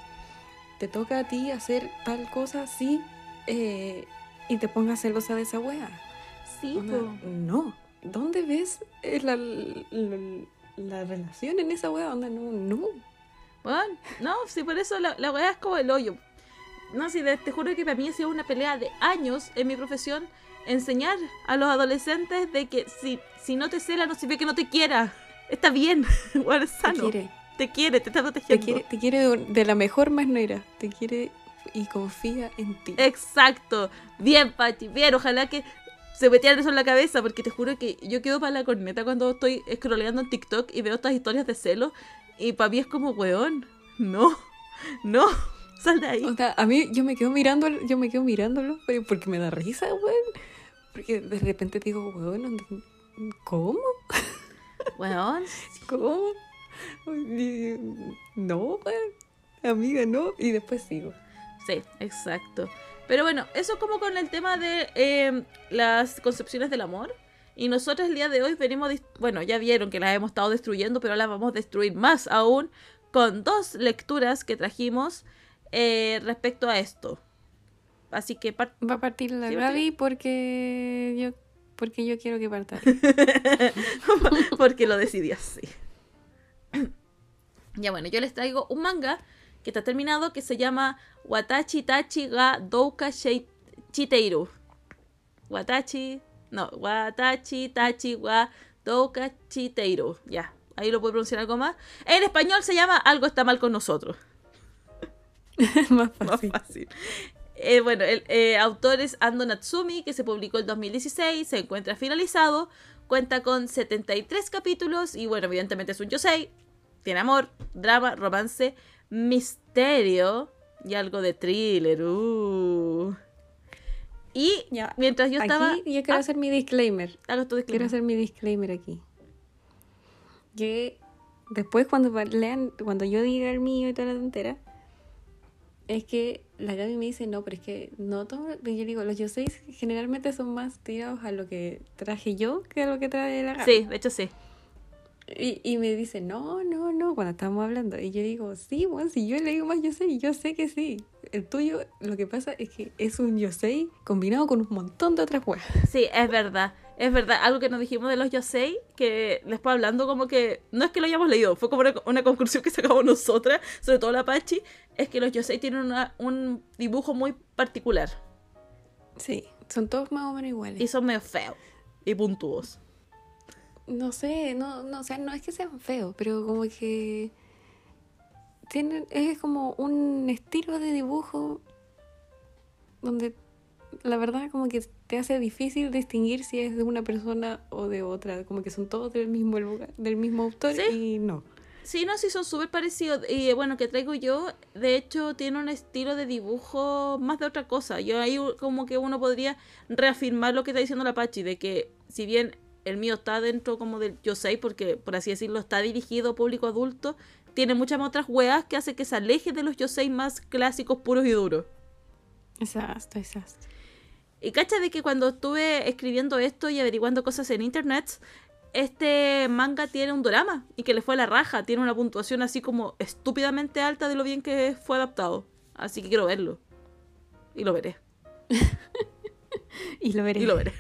te toca a ti hacer tal cosa así eh, y te pongas celosa de esa wea. Sí, po. no. ¿Dónde ves la, la, la relación en esa wea? Onda, no, no. Weón, no, sí, por eso la, la weá es como el hoyo. No, de- te juro que para mí ha sido una pelea de años en mi profesión enseñar a los adolescentes de que si, si no te cela no significa que no te quiera. Está bien, es Te quiere. Te quiere, te está Te protegiendo. quiere, te quiere de, de la mejor manera. Te quiere y confía en ti. Exacto. Bien, Pachi, bien. Ojalá que se metieran eso en la cabeza, porque te juro que yo quedo para la corneta cuando estoy scrolleando en TikTok y veo estas historias de celos. Y para mí es como, weón, no, no, sal de ahí. O sea, a mí yo me quedo mirándolo, yo me quedo mirándolo porque me da risa, weón. Porque de repente digo, weón, ¿cómo? Weón, ¿Cómo? No, weón. Amiga, no. Y después sigo. Sí, exacto. Pero bueno, eso como con el tema de eh, las concepciones del amor. Y nosotros el día de hoy venimos, bueno, ya vieron que las hemos estado destruyendo, pero ahora vamos a destruir más aún con dos lecturas que trajimos eh, respecto a esto. Así que Va a partir la Sí, Gaby porque yo, porque yo quiero que parta. porque lo decidí así. ya bueno, yo les traigo un manga que está terminado que se llama Watachi Tachi ga Douka Chiteiru. Watachi, no, Watachi Tachi wa Douka Chiteiru. Ya, ahí lo puedo pronunciar algo más. En español se llama Algo está mal con nosotros. Más Más fácil. fácil. Eh, bueno, el eh, autor es Ando Natsumi, que se publicó en 2016, se encuentra finalizado, cuenta con 73 capítulos y bueno, evidentemente es un yosei, tiene amor, drama, romance, misterio y algo de thriller. uh. Y Ya, mientras yo estaba... Aquí yo quiero Ah, hacer mi disclaimer. hago tu Quiero hacer mi disclaimer aquí. Que después cuando lean, cuando yo diga el mío y toda la tontera, es que la Gaby me dice, no, pero es que no todo, yo digo, los yoseis generalmente son más tirados a lo que traje yo que a lo que trae la Gaby. Sí, de hecho sí. Y, y me dice, no, no, no, cuando estamos hablando. Y yo digo, sí, bueno, si yo le digo más yosei, yo sé que sí. El tuyo, lo que pasa es que es un yosei combinado con un montón de otras weas. Sí, es verdad. Es verdad. Algo que nos dijimos de los Yosei, que después hablando como que... No es que lo hayamos leído, fue como una, una conclusión que sacamos nosotras, sobre todo la Pachi, es que los Yosei tienen una- un dibujo muy particular. Sí, son todos más o menos iguales. Y son medio feos y puntuos. No sé, no, no, o sea, no es que sean feos, pero como que tienen, es como un estilo de dibujo donde la verdad como que te hace difícil distinguir si es de una persona o de otra, como que son todos del mismo lugar, del mismo autor Sí. y no. Sí, no, sí, son súper parecidos. Y bueno, que traigo yo, de hecho, tiene un estilo de dibujo más de otra cosa. Yo ahí como que uno podría reafirmar lo que está diciendo la Pachi, de que si bien el mío está dentro como del Yosei, porque por así decirlo está dirigido a público adulto, tiene muchas otras weas que hace que se aleje de los Yosei más clásicos, puros y duros. Exacto, exacto. Y cacha de que cuando estuve escribiendo esto y averiguando cosas en internet, este manga tiene un drama y que le fue a la raja. Tiene una puntuación así como estúpidamente alta de lo bien que fue adaptado. Así que quiero verlo. Y lo veré. Y lo veré. Y lo veré.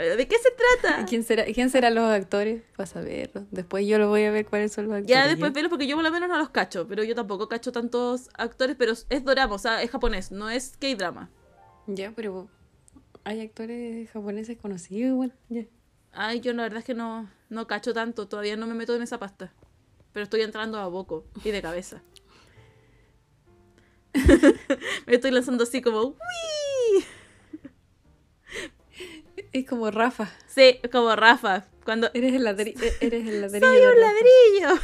¿De qué se trata? ¿Quién será, ¿Quién serán los actores? Para saberlo. Después yo lo voy a ver cuáles son los actores. Ya después verlo porque yo por lo menos no los cacho. Pero yo tampoco cacho tantos actores. Pero es drama, o sea, es japonés, no es K-drama. Ya, pero hay actores japoneses conocidos igual. Ya. Ay, yo la verdad es que no, no cacho tanto. Todavía no me meto en esa pasta. pero estoy entrando a Boco y de cabeza. Me estoy lanzando así como ¡Wii! Es como Rafa. Sí, como Rafa. Cuando Eres el, ladri- e- eres el ladrillo. soy un ladrillo.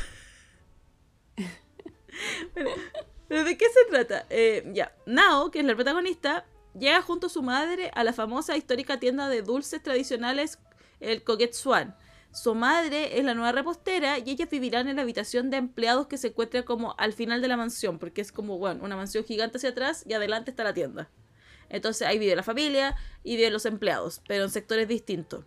Bueno, ¿Pero de qué se trata? Eh, ya, Nao, que es la protagonista, llega junto a su madre a la famosa histórica tienda de dulces tradicionales, el Kogetsuan. Su madre es la nueva repostera y ellas vivirán en la habitación de empleados que se encuentra como al final de la mansión, porque es como, bueno, una mansión gigante hacia atrás y adelante está la tienda. Entonces ahí vive la familia y viven los empleados, pero en sectores distintos.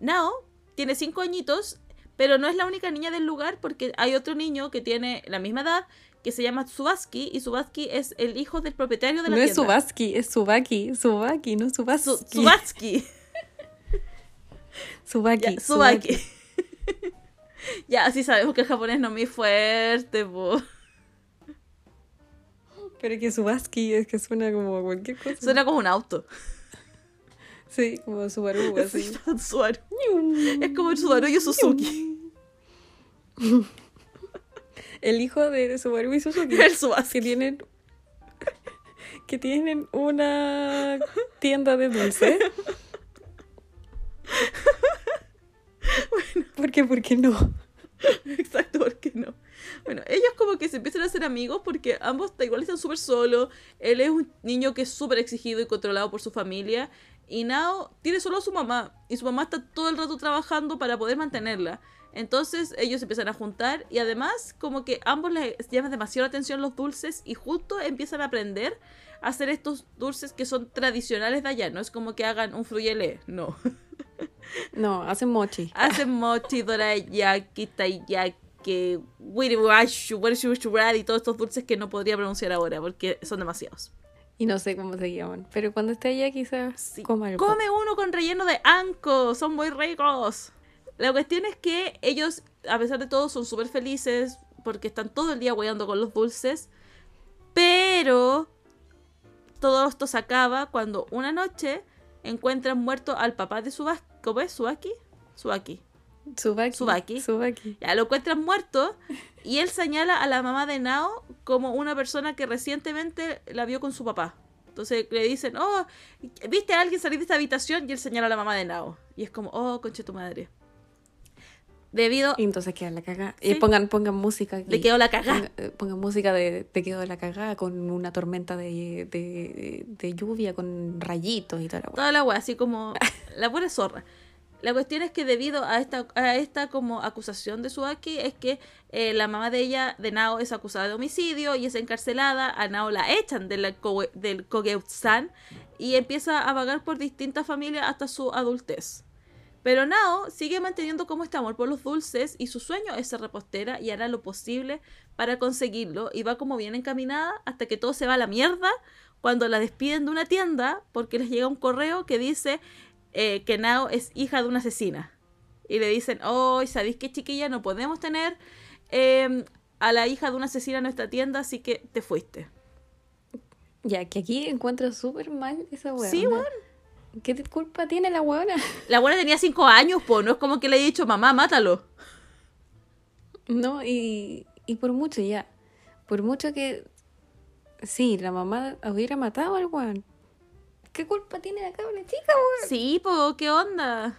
Nao tiene cinco añitos, pero no es la única niña del lugar porque hay otro niño que tiene la misma edad que se llama Tsubaki y Tsubaki es el hijo del propietario de la No es tienda. Subaski, es Subaki. Subaki, no Subaski. Su- Tsubaki. Subaki. Ya, Tsubaki. ya, así sabemos que el japonés no es muy fuerte, po. Pero que Subaski es que suena como cualquier cosa. Suena como un auto. Sí, como Subaru, así. Sí, Subaru. Es como el Subaru y Suzuki. El hijo de Subaru y Suzuki. El Tsubaki. que tienen que tienen una tienda de dulce. ¿Por qué? ¿Por qué no? Exacto, ¿por qué no? Bueno, ellos como que se empiezan a hacer amigos porque ambos igual están súper solos. Él es un niño que es súper exigido y controlado por su familia. Y Nao tiene solo a su mamá. Y su mamá está todo el rato trabajando para poder mantenerla. Entonces ellos se empiezan a juntar y además como que ambos les llaman demasiado la atención los dulces y justo empiezan a aprender a hacer estos dulces que son tradicionales de allá. No es como que hagan un fruyelé, no. No, hacen mochi. Hacen mochi, dorayaki, taiyaki, warishushurari y todos estos dulces que no podría pronunciar ahora porque son demasiados. Y no sé cómo se llaman. Pero cuando esté allá quizás Sí. coma algo. Come uno con relleno de anco, son muy ricos. La cuestión es que ellos, a pesar de todo, son súper felices porque están todo el día hueando con los dulces. Pero todo esto se acaba cuando una noche encuentran muerto al papá de Subaki. ¿Cómo es? ¿Subaki? Subaki. Tsubaki. Tsubaki. Ya lo encuentran muerto y él señala a la mamá de Nao como una persona que recientemente la vio con su papá. Entonces le dicen, oh, ¿viste a alguien salir de esta habitación? Y él señala a la mamá de Nao. Y es como, oh, conche tu madre. Debido... Y entonces queda la cagada. Sí. Y pongan, pongan música. aquí. Le quedó la cagada. Eh, Pongan música de Te quedó la cagada con una tormenta de, de, de lluvia con rayitos y toda la wea. Toda la wea, así como la pura zorra. La cuestión es que debido a esta, como acusación de Suaki es que eh, la mamá de ella, de Nao, es acusada de homicidio y es encarcelada. A Nao la echan de la del Kogeutsan y empieza a vagar por distintas familias hasta su adultez. Pero Nao sigue manteniendo como este amor por los dulces y su sueño es ser repostera y hará lo posible para conseguirlo y va como bien encaminada hasta que todo se va a la mierda cuando la despiden de una tienda porque les llega un correo que dice eh, que Nao es hija de una asesina. Y le dicen, oh, ¿sabéis qué chiquilla? No podemos tener eh, a la hija de una asesina en nuestra tienda, así que te fuiste. Ya, que aquí encuentro súper mal esa wea. Sí, weón. ¿Qué culpa tiene la weona? La abuela tenía cinco años, po, no es como que le haya dicho, mamá, mátalo. No, y, y por mucho ya. Por mucho que. Sí, la mamá hubiera matado al weón. ¿Qué culpa tiene la cabra chica, weón? Sí, po, ¿qué onda?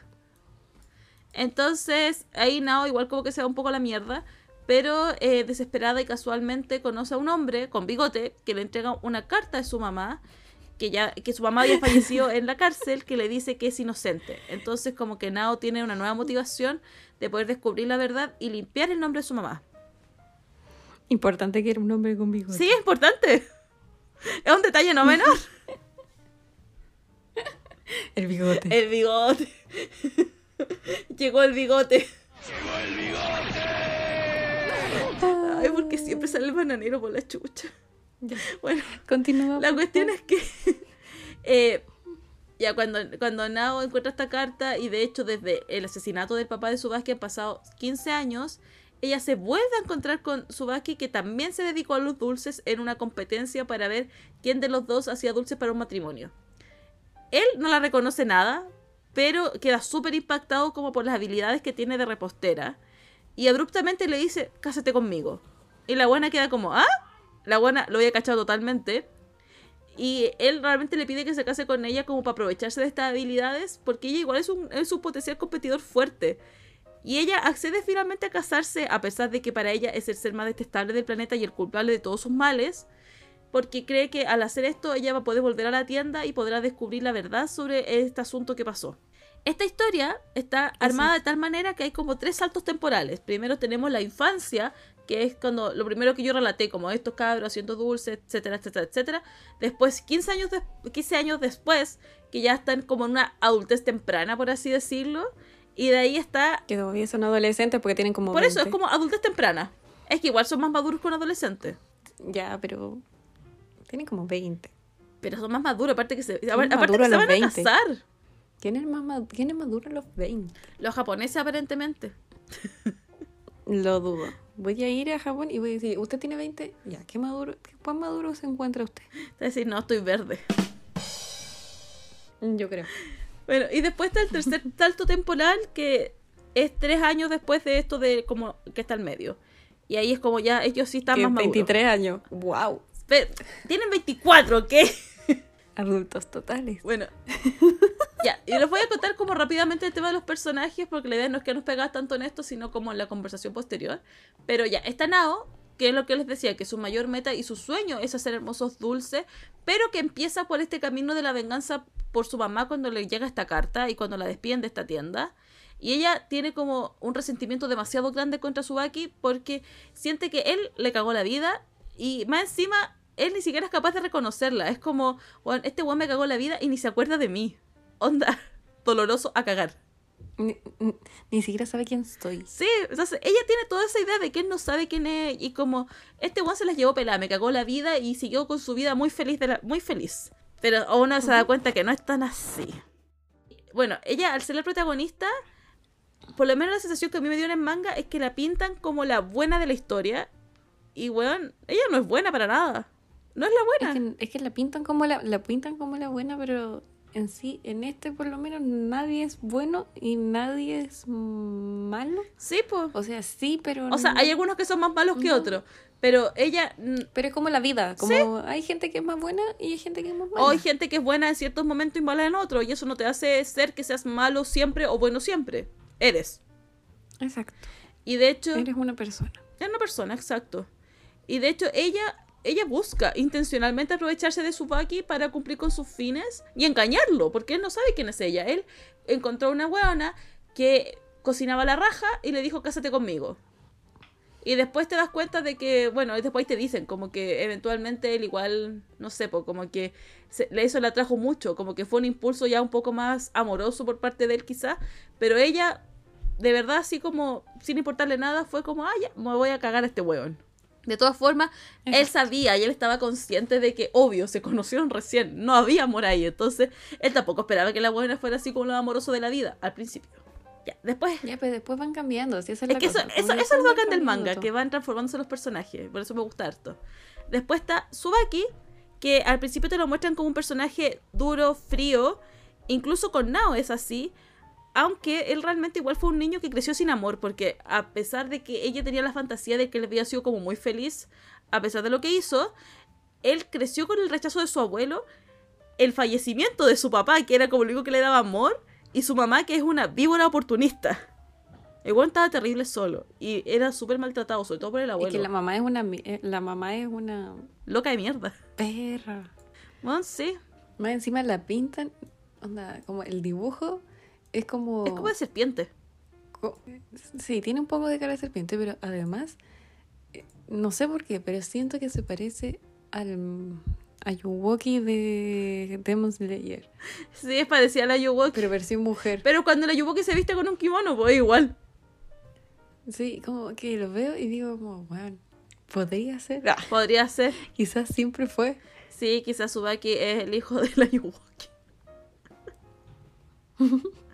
Entonces, ahí Nao igual como que se va un poco a la mierda, pero eh, desesperada y casualmente conoce a un hombre con bigote que le entrega una carta de su mamá, que ya que su mamá había fallecido en la cárcel, que le dice que es inocente. Entonces, como que Nao tiene una nueva motivación de poder descubrir la verdad y limpiar el nombre de su mamá. Importante que era un hombre con bigote. Sí, es importante. Es un detalle no menor. El bigote. El bigote. Llegó el bigote. Ay, porque siempre sale el bananero por la chucha. Ya. Bueno, Continúa. la cuestión es que eh, ya cuando, cuando Nao encuentra esta carta y de hecho desde el asesinato del papá de Subaki han pasado 15 años, ella se vuelve a encontrar con Subaki que también se dedicó a los dulces en una competencia para ver quién de los dos hacía dulces para un matrimonio. Él no la reconoce nada, pero queda súper impactado como por las habilidades que tiene de repostera. y abruptamente le dice, cásate conmigo. Y la buena queda como, ¿ah? La buena lo había cachado totalmente. Y él realmente le pide que se case con ella como para aprovecharse de estas habilidades, porque ella igual es un, es un potencial competidor fuerte. Y ella accede finalmente a casarse, a pesar de que para ella es el ser más detestable del planeta y el culpable de todos sus males, porque cree que al hacer esto ella va a poder volver a la tienda y podrá descubrir la verdad sobre este asunto que pasó. Esta historia está armada de tal manera que hay como tres saltos temporales. Primero tenemos la infancia, que es cuando lo primero que yo relaté, como estos cabros haciendo dulces, etcétera, etcétera, etcétera. Después, 15 años, de 15 años después, que ya están como en una adultez temprana, por así decirlo. Y de ahí está... Que todavía son adolescentes porque tienen como... Por eso, es como adultez temprana. Es que igual son más maduros que un adolescente. Ya, pero... Tienen como 20. Pero son más maduros, aparte que se, aparte que se van a 20. casar. ¿Quién es, más ¿Quién es maduro a los 20? Los japoneses aparentemente. Lo dudo. Voy a ir a Japón y voy a decir, ¿usted tiene 20? Ya, ¿qué maduro, qué cuán maduro se encuentra usted? Es decir, no, estoy verde. Yo creo. Bueno, y después está el tercer salto temporal que es tres años después de esto de como que está al medio. Y ahí es como ya ellos sí están más maduros. 23 años. ¡Wow! Pero, tienen 24, ¿qué? Adultos totales. Bueno, ya, y les voy a contar como rápidamente el tema de los personajes, porque la idea no es que nos pegas tanto en esto, sino como en la conversación posterior. Pero ya, está Nao, que es lo que les decía, que su mayor meta y su sueño es hacer hermosos dulces, pero que empieza por este camino de la venganza por su mamá cuando le llega esta carta y cuando la despiden de esta tienda. Y ella tiene como un resentimiento demasiado grande contra Subaki porque siente que él le cagó la vida y más encima él ni siquiera es capaz de reconocerla. Es como, "Weón, este weón me cagó la vida y ni se acuerda de mí. Onda, doloroso a cagar. Ni, ni- ni siquiera sabe quién soy. Sí, entonces ella tiene toda esa idea de que él no sabe quién es y como este weón se las llevó pelada, me cagó la vida y siguió con su vida muy feliz, de la- muy feliz. Pero uno se da cuenta que no es tan así. Bueno, ella al ser la protagonista, por lo menos la sensación que a mí me dio en el manga es que la pintan como la buena de la historia y weón, ella no es buena para nada. No es la Es buena. que, es que la pintan como la, la pintan como la buena, pero en sí, en este por lo menos nadie es bueno y nadie es malo. Sí, pues. O sea, sí, pero O sea, hay algunos que son más malos que No. otros, pero ella Pero es como la vida, como hay gente que es más buena y hay gente que es más mala. O hay gente que es buena en ciertos momentos y mala en otros, y eso no te hace ser que seas malo siempre o bueno siempre. Eres. Exacto. Y de hecho, Eres una persona. es una persona, exacto. Y de hecho, ella, ella busca intencionalmente aprovecharse de Subaki para cumplir con sus fines y engañarlo, porque él no sabe quién es ella. Él encontró una weona que cocinaba la raja y le dijo, cásate conmigo. Y después te das cuenta de que, bueno, después te dicen como que eventualmente él igual, no sé, como que se- eso le atrajo mucho, como que fue un impulso ya un poco más amoroso por parte de él quizás, pero ella, de verdad, así como, sin importarle nada, fue como, ah, ya, me voy a cagar a este weón. De todas formas, él sabía y él estaba consciente de que, obvio, se conocieron recién, no había amor ahí, entonces él tampoco esperaba que la buena fuera así como lo amoroso de la vida, al principio. Ya, después Ya, pero después van cambiando. Si esa es es la que eso, cosa, eso, eso es lo bacán del manga, todo. que van transformándose los personajes. Por eso me gusta harto. Después está Subaki, que al principio te lo muestran como un personaje duro, frío. Incluso con Nao es así. Aunque él realmente igual fue un niño que creció sin amor. Porque a pesar de que ella tenía la fantasía de que él había sido como muy feliz, a pesar de lo que hizo, él creció con el rechazo de su abuelo, el fallecimiento de su papá, que era como lo único que le daba amor, y su mamá, que es una víbora oportunista. El weón estaba terrible solo y era súper maltratado, sobre todo por el Es abuelo. que la mamá es una eh, la mamá es una Loca de mierda. perra. Bueno, sí. Más encima la pintan, onda, como el dibujo es como Es como de serpiente. sí, tiene un poco de cara de serpiente, pero además eh, no sé por qué, pero siento que se parece al a Yuwoki de Demon Slayer, Sí, es parecida a la Yuwoki. pero versión mujer. Pero cuando la Yuwoki se viste con un kimono, pues igual. Sí, como que lo veo y digo como, bueno, podría ser. Ah, Podría ser. quizás siempre fue. Sí, quizás Subaki es el hijo de la Yuwoki.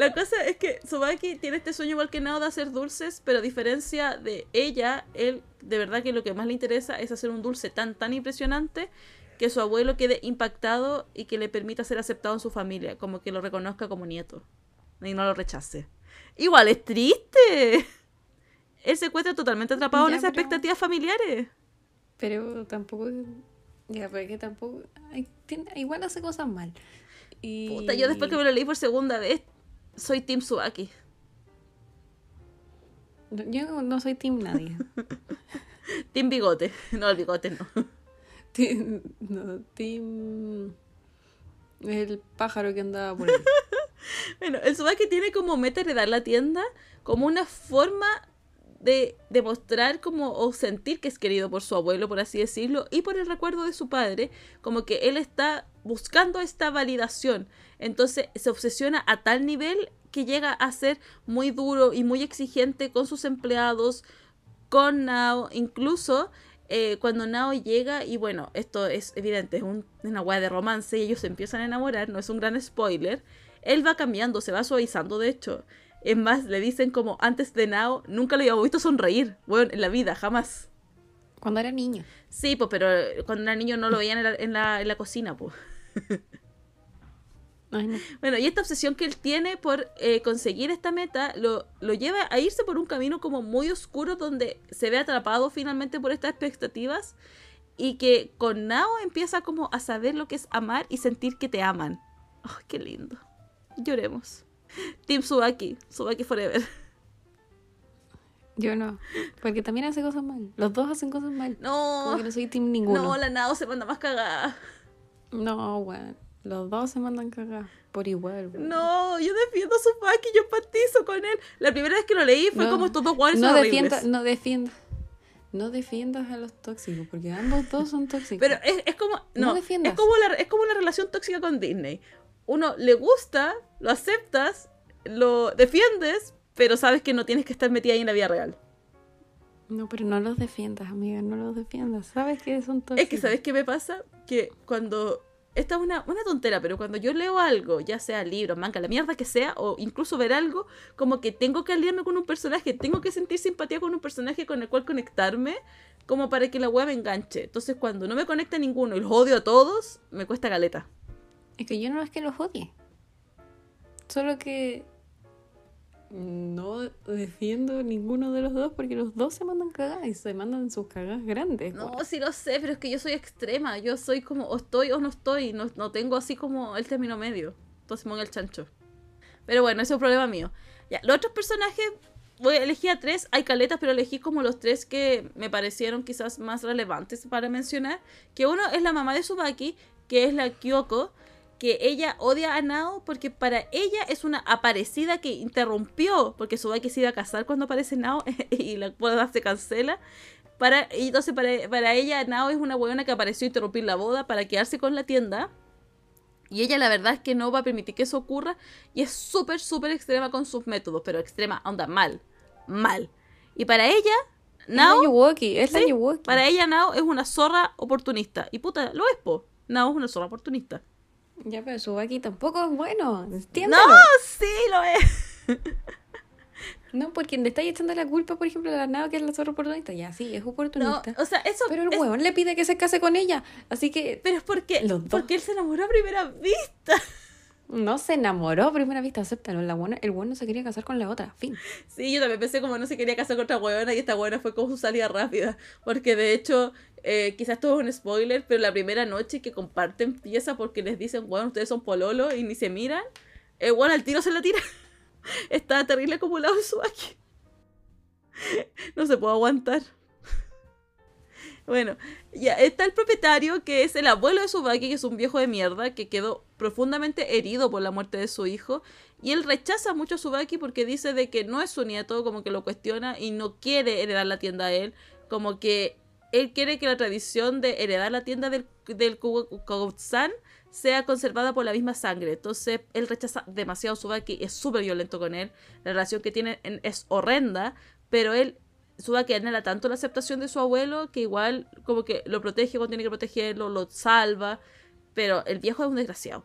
La cosa es que Subaki tiene este sueño igual que Nao de hacer dulces, pero a diferencia de ella, él de verdad que lo que más le interesa es hacer un dulce tan tan impresionante que su abuelo quede impactado y que le permita ser aceptado en su familia, como que lo reconozca como nieto y no lo rechace. Igual es triste. él se encuentra totalmente atrapado en Ya, esas pero- expectativas familiares. Pero tampoco. Ya, pero es que tampoco. igual hace cosas mal. Y... Puta, yo después que me lo leí por segunda vez, soy Team Subaki. Yo no soy team nadie. Team Bigote. No, el bigote no. Team, no, team. El pájaro que andaba por ahí. Bueno, el Subaki tiene como meta heredar la tienda como una forma de demostrar como o sentir que es querido por su abuelo, por así decirlo, y por el recuerdo de su padre, como que él está buscando esta validación. Entonces se obsesiona a tal nivel que llega a ser muy duro y muy exigente con sus empleados, con Nao, incluso eh, cuando Nao llega, y bueno, esto es evidente, es un- una de romance y ellos se empiezan a enamorar, no es un gran spoiler. Él va cambiando, se va suavizando, de hecho. Es más, le dicen como antes de Nao, nunca lo había visto sonreír, bueno, en la vida, jamás. Cuando era niño. Sí, pues, pero cuando era niño no lo veían en la, en la, en la cocina, pues. Ay, no. Bueno, y esta obsesión que él tiene por eh, conseguir esta meta lo, lo lleva a irse por un camino como muy oscuro donde se ve atrapado finalmente por estas expectativas y que con Nao empieza como a saber lo que es amar y sentir que te aman. ¡Oh, qué lindo! Lloremos. Team Subaki, Subaki Forever. Yo no. Porque también hace cosas mal. Los dos hacen cosas mal. No, Como que no soy team ninguno. no, la Nao se manda más cagada. No, weón. Los dos se mandan cagar. Por igual, weón. No, yo defiendo a Subaki, yo empatizo con él. La primera vez que lo leí fue No, como estos dos guanes no horribles. no defiendas. No defiendas a los tóxicos, porque ambos dos son tóxicos. Pero es, es como. No No, defiendas. es como, la, es como una relación tóxica con Disney. Uno le gusta, lo aceptas, lo defiendes, pero sabes que no tienes que estar metida ahí en la vida real. No, pero no los defiendas, amiga, no los defiendas. Sabes que son tóxicos. Es que, ¿sabes qué me pasa? Que cuando. Esta es una, una tontera, pero cuando yo leo algo, ya sea libro, manga, la mierda que sea, o incluso ver algo, como que tengo que aliarme con un personaje, tengo que sentir simpatía con un personaje con el cual conectarme, como para que la web me enganche. Entonces, cuando no me conecta a ninguno y los odio a todos, me cuesta galeta. Es que yo no es que los odie. Solo que no defiendo ninguno de los dos porque los dos se mandan cagadas y se mandan sus cagadas grandes. No, weón. sí lo sé, pero es que yo soy extrema. Yo soy como o estoy o no estoy. No, no tengo así como el término medio. Entonces pongo el chancho. Pero bueno, ese es un problema mío. Ya, los otros personajes, voy a elegir a tres. Hay caletas, pero elegí como los tres que me parecieron quizás más relevantes para mencionar. Que uno es la mamá de Subaki, que es la Kyoko. Que ella odia a Nao porque para ella es una aparecida que interrumpió. Porque Subaki se iba a casar cuando aparece Nao y la boda se cancela. Para, y entonces para, para ella Nao es una buena que apareció a interrumpir la boda para quedarse con la tienda. Y ella la verdad es que no va a permitir que eso ocurra. Y es súper, súper extrema con sus métodos. Pero extrema, onda, mal. Mal. Y para ella, Es la Nao, es la sí, para ella Nao es una zorra oportunista. Y puta, lo es, po. Nao es una zorra oportunista. Ya, pero Subaki tampoco es bueno, No, entiéndelo. sí lo es. No, porque le estáis echando la culpa, por ejemplo, a la nada que es la zorra oportunista. Ya, sí, es No, oportunista. o sea, eso. pero el es- huevón le pide que se case con ella. Así que pero es porque, porque él se enamoró a primera vista. no se enamoró a primera vista, acéptalo. La buena, el bueno se quería casar con la otra, fin. Sí, yo también pensé como no se quería casar con otra huevona y esta huevona fue como su salida rápida. Porque de hecho, eh, quizás esto es un spoiler, pero la primera noche que comparten pieza porque les dicen, bueno, ustedes son pololo y ni se miran, bueno al tiro se la tira. Está terrible acumulado en su. No se puede aguantar. Bueno, ya está el propietario que es el abuelo de Subaki, que es un viejo de mierda que quedó profundamente herido por la muerte de su hijo. Y él rechaza mucho a Subaki porque dice de que no es su nieto, como que lo cuestiona y no quiere heredar la tienda a él. Como que él quiere que la tradición de heredar la tienda del, del sea conservada por la misma sangre. Entonces él rechaza demasiado Subaki, es súper violento con él. La relación que tienen en- es horrenda, pero él Subaki anhela tanto la aceptación de su abuelo que igual como que lo protege cuando tiene que protegerlo, lo salva. Pero el viejo es un desgraciado.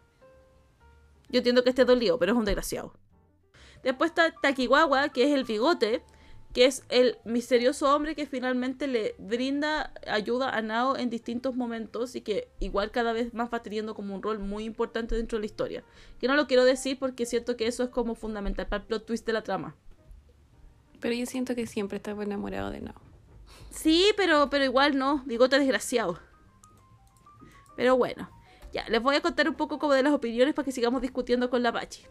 Yo entiendo que esté dolido, pero es un desgraciado. Después está Takiwawa, que es el bigote, que es el misterioso hombre que finalmente le brinda ayuda a Nao en distintos momentos y que igual cada vez más va teniendo como un rol muy importante dentro de la historia. Que no lo quiero decir porque siento que eso es como fundamental para el plot twist de la trama. Pero yo siento que siempre estaba enamorado de Nao. Sí, pero, pero igual no. Bigote desgraciado. Pero bueno. Ya, les voy a contar un poco como de las opiniones para que sigamos discutiendo con la Pachi.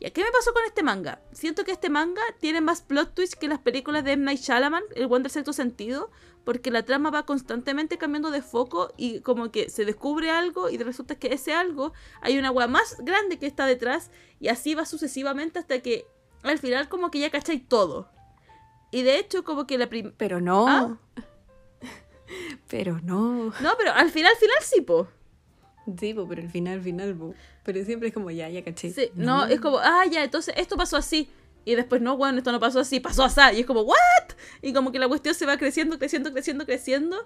Ya, ¿qué me pasó con este manga? Siento que este manga tiene más plot twists que las películas de M. Night Shyamalan, El Buen del Sexto Sentido, porque la trama va constantemente cambiando de foco y como que se descubre algo y resulta que ese algo hay una agua más grande que está detrás y así va sucesivamente hasta que al final como que ya cacháis todo. Y de hecho como que la primera... Pero no. ¿Ah? Pero no. No, pero al final, al final sí, po. Sí, po, pero al final, al final, po. Pero siempre es como, ya, ya caché. Sí, no, es como, ah, ya, entonces esto pasó así. Y después, no, bueno, esto no pasó así, pasó así. Y es como, ¿what? Y como que la cuestión se va creciendo, creciendo, creciendo, creciendo.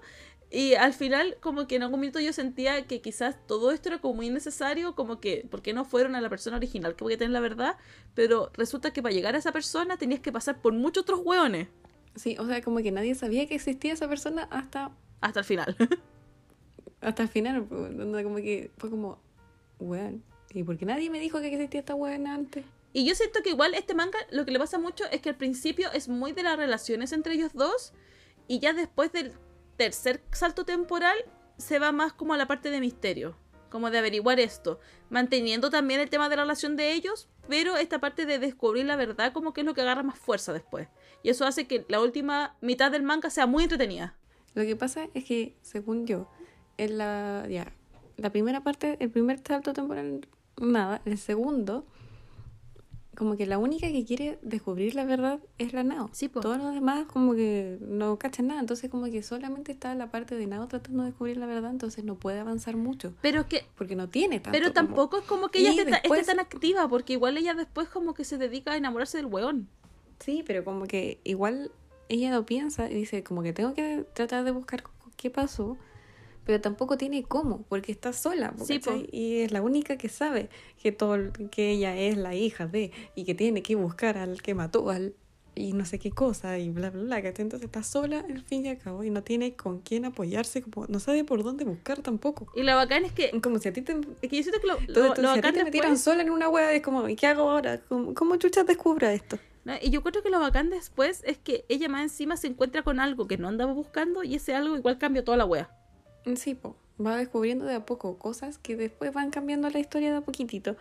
Y al final, como que en algún momento yo sentía que quizás todo esto era como muy innecesario, como que, ¿por qué no fueron a la persona original que voy a tener la verdad? Pero resulta que para llegar a esa persona tenías que pasar por muchos otros hueones. Sí, o sea, como que nadie sabía que existía esa persona hasta, Hasta el final. hasta el final. donde como que fue como, weón. ¿Y por qué nadie me dijo que existía esta weón antes? Y yo siento que igual este manga lo que le pasa mucho es que al principio es muy de las relaciones entre ellos dos y ya después del tercer salto temporal se va más como a la parte de misterio, como de averiguar esto, manteniendo también el tema de la relación de ellos, pero esta parte de descubrir la verdad como que es lo que agarra más fuerza después. Y eso hace que la última mitad del manga sea muy entretenida. Lo que pasa es que, según yo, en la, ya, la primera parte, el primer salto temporal, nada. El segundo, como que la única que quiere descubrir la verdad es la Nao. Sí. Todos los demás como que no cachan nada. Entonces como que solamente está la parte de Nao tratando de descubrir la verdad, entonces no puede avanzar mucho. Pero es que Porque no tiene tanto. pero como- tampoco es como que ella esté, esté tan activa, porque igual ella después como que se dedica a enamorarse del weón. Sí, pero como que igual ella lo piensa y dice como que tengo que tratar de buscar qué pasó, pero tampoco tiene cómo, porque está sola, y es la única que sabe que todo que ella es la hija de y que tiene que buscar al que mató al y no sé qué cosa y bla bla bla, ¿cachai? entonces está sola al fin y al cabo y no tiene con quién apoyarse, como no sabe por dónde buscar tampoco. Y lo bacán es que, Como si a ti te es que yo siento que lo, lo- entonces, lo si a ti te metieran después- sola en una hueá, es como, ¿y qué hago ahora? ¿Cómo, cómo chucha descubra esto? ¿no? Y yo creo que lo bacán después es que ella más encima se encuentra con algo que no andaba buscando y ese algo igual cambia toda la wea. Sí, po. va descubriendo de a poco cosas que después van cambiando la historia de a poquitito.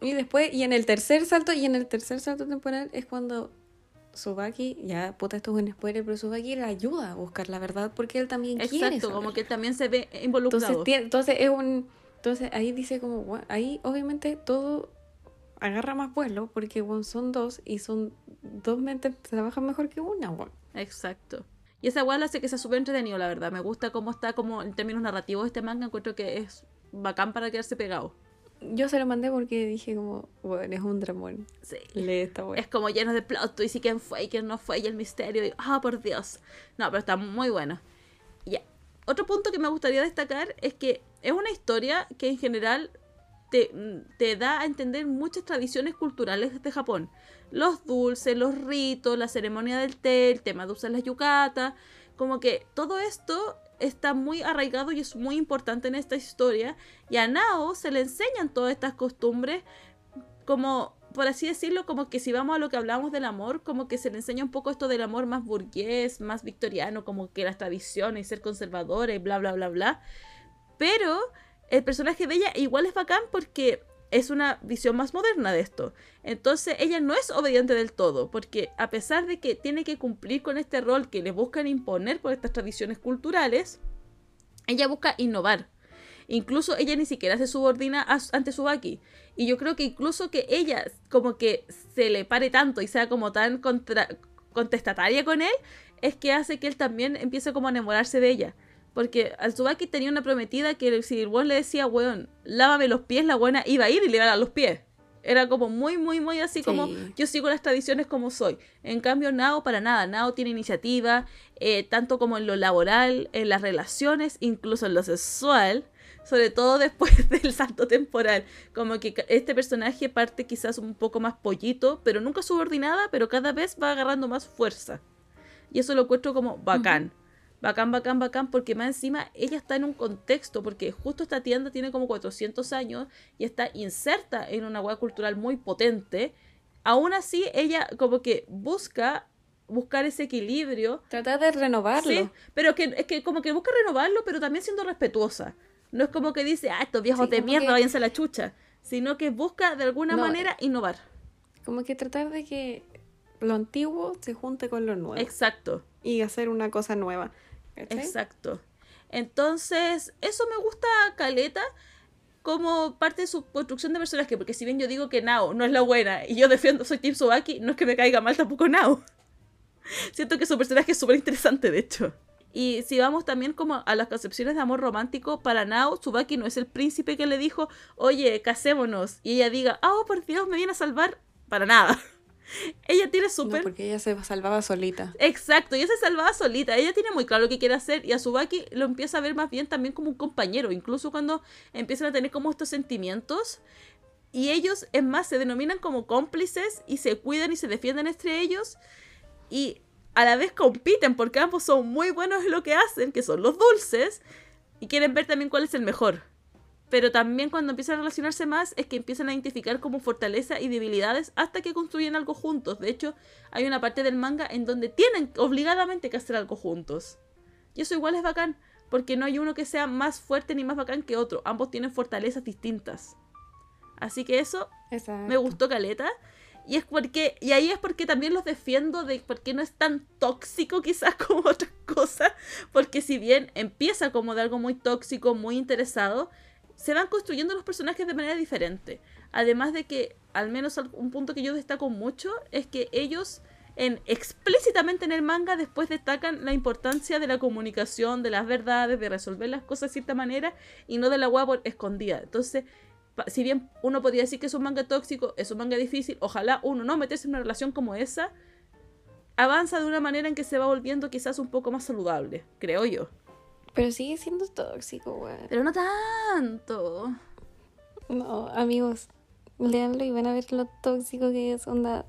Y después, y en el tercer salto, y en el tercer salto temporal es cuando Subaki, ya puta esto es un spoiler, pero Subaki le ayuda a buscar la verdad porque él también quiere Exacto, como que también se ve involucrado. entonces, tiene- entonces es un entonces ahí dice como "Gua- ahí obviamente todo agarra más vuelo porque bueno, son dos y son dos mentes trabajan mejor que una. Exacto. Y esa weá hace que sea súper entretenido, la verdad. Me gusta cómo está como en términos narrativos este manga. Encuentro que es bacán para quedarse pegado. yo se lo mandé porque dije como bueno es un dramón Sí. lee esta Es como lleno de plot twist y quién fue y quién no fue y el misterio. Y, ah, por Dios. No, pero está muy bueno. Ya. Otro punto que me gustaría destacar es que es una historia que en general te, da a entender muchas tradiciones culturales de Japón. Los dulces, los ritos, la ceremonia del té, el tema de usar las yucatas. Como que todo esto está muy arraigado y es muy importante en esta historia. Y a Nao se le enseñan todas estas costumbres como, por así decirlo, como que si vamos a lo que hablamos del amor, como que se le enseña un poco esto del amor más burgués, más victoriano, como que las tradiciones, ser conservadores, bla, bla, bla, bla. Pero el personaje de ella igual es bacán porque es una visión más moderna de esto. Entonces ella no es obediente del todo, porque a pesar de que tiene que cumplir con este rol que le buscan imponer por estas tradiciones culturales, ella busca innovar. Incluso ella ni siquiera se subordina a- ante Subaki. Y yo creo que incluso que ella como que se le pare tanto y sea como tan contestataria con él, es que hace que él también empiece como a enamorarse de ella. Porque al Tsubaki tenía una prometida que si el weón le decía, weón, lávame los pies, la buena iba a ir y le iba a dar los pies. Era como muy, muy, muy así como yo sigo las tradiciones como soy. En cambio, Nao para nada. Nao tiene iniciativa, eh, tanto como en lo laboral, en las relaciones, incluso en lo sexual. Sobre todo después del salto temporal. Como que este personaje parte quizás un poco más pollito, pero nunca subordinada, pero cada vez va agarrando más fuerza. Y eso lo encuentro como bacán. Bacán, bacán, bacán, porque más encima ella está en un contexto, porque justo esta tienda tiene como 400 años y está inserta en una hueá cultural muy potente, aún así ella como que busca buscar ese equilibrio. Tratar de renovarlo. Sí, pero que, es que como que busca renovarlo, pero también siendo respetuosa. No es como que dice, ah, estos viejos Sí, de mierda, que- váyanse a la chucha. Sino que busca de alguna No, manera innovar. Como que tratar de que lo antiguo se junte con lo nuevo. Exacto, y hacer una cosa nueva. Exacto. Entonces, eso me gusta Caleta como parte de su construcción de personaje, porque si bien yo digo que Nao no es la buena y yo defiendo, soy Team Subaki, no es que me caiga mal tampoco Nao. Siento que su personaje es súper interesante, de hecho. Y si vamos también como a las concepciones de amor romántico, para Nao, Tsubaki no es el príncipe que le dijo, oye, casémonos, y ella diga, oh, por Dios, me viene a salvar, para nada. ella tiene No, súper... porque ella se salvaba solita. Exacto, y ella se salvaba solita. Ella tiene muy claro lo que quiere hacer y a Tsubaki lo empieza a ver más bien también como un compañero, incluso cuando empiezan a tener como estos sentimientos. Y ellos, es más, se denominan como cómplices y se cuidan y se defienden entre ellos. Y a la vez compiten porque ambos son muy buenos en lo que hacen, que son los dulces, y quieren ver también cuál es el mejor. Pero también cuando empiezan a relacionarse más es que empiezan a identificar como fortaleza y debilidades hasta que construyen algo juntos. De hecho, hay una parte del manga en donde tienen obligadamente que hacer algo juntos. Y eso igual es bacán, porque no hay uno que sea más fuerte ni más bacán que otro. Ambos tienen fortalezas distintas. Así que eso Exacto. me gustó Caleta. Y es porque, y ahí es porque también los defiendo de porque no es tan tóxico quizás como otras cosas. Porque si bien empieza como de algo muy tóxico, muy interesado, se van construyendo los personajes de manera diferente. Además de que, al menos un punto que yo destaco mucho, es que ellos en, explícitamente en el manga después destacan la importancia de la comunicación, de las verdades, de resolver las cosas de cierta manera y no de la hueá escondida. Entonces, si bien uno podría decir que es un manga tóxico, es un manga difícil, ojalá uno no meterse en una relación como esa, avanza de una manera en que se va volviendo quizás un poco más saludable, creo yo. Pero sigue siendo tóxico, weón. Pero no tanto. No, amigos, leanlo y van a ver lo tóxico que es, onda.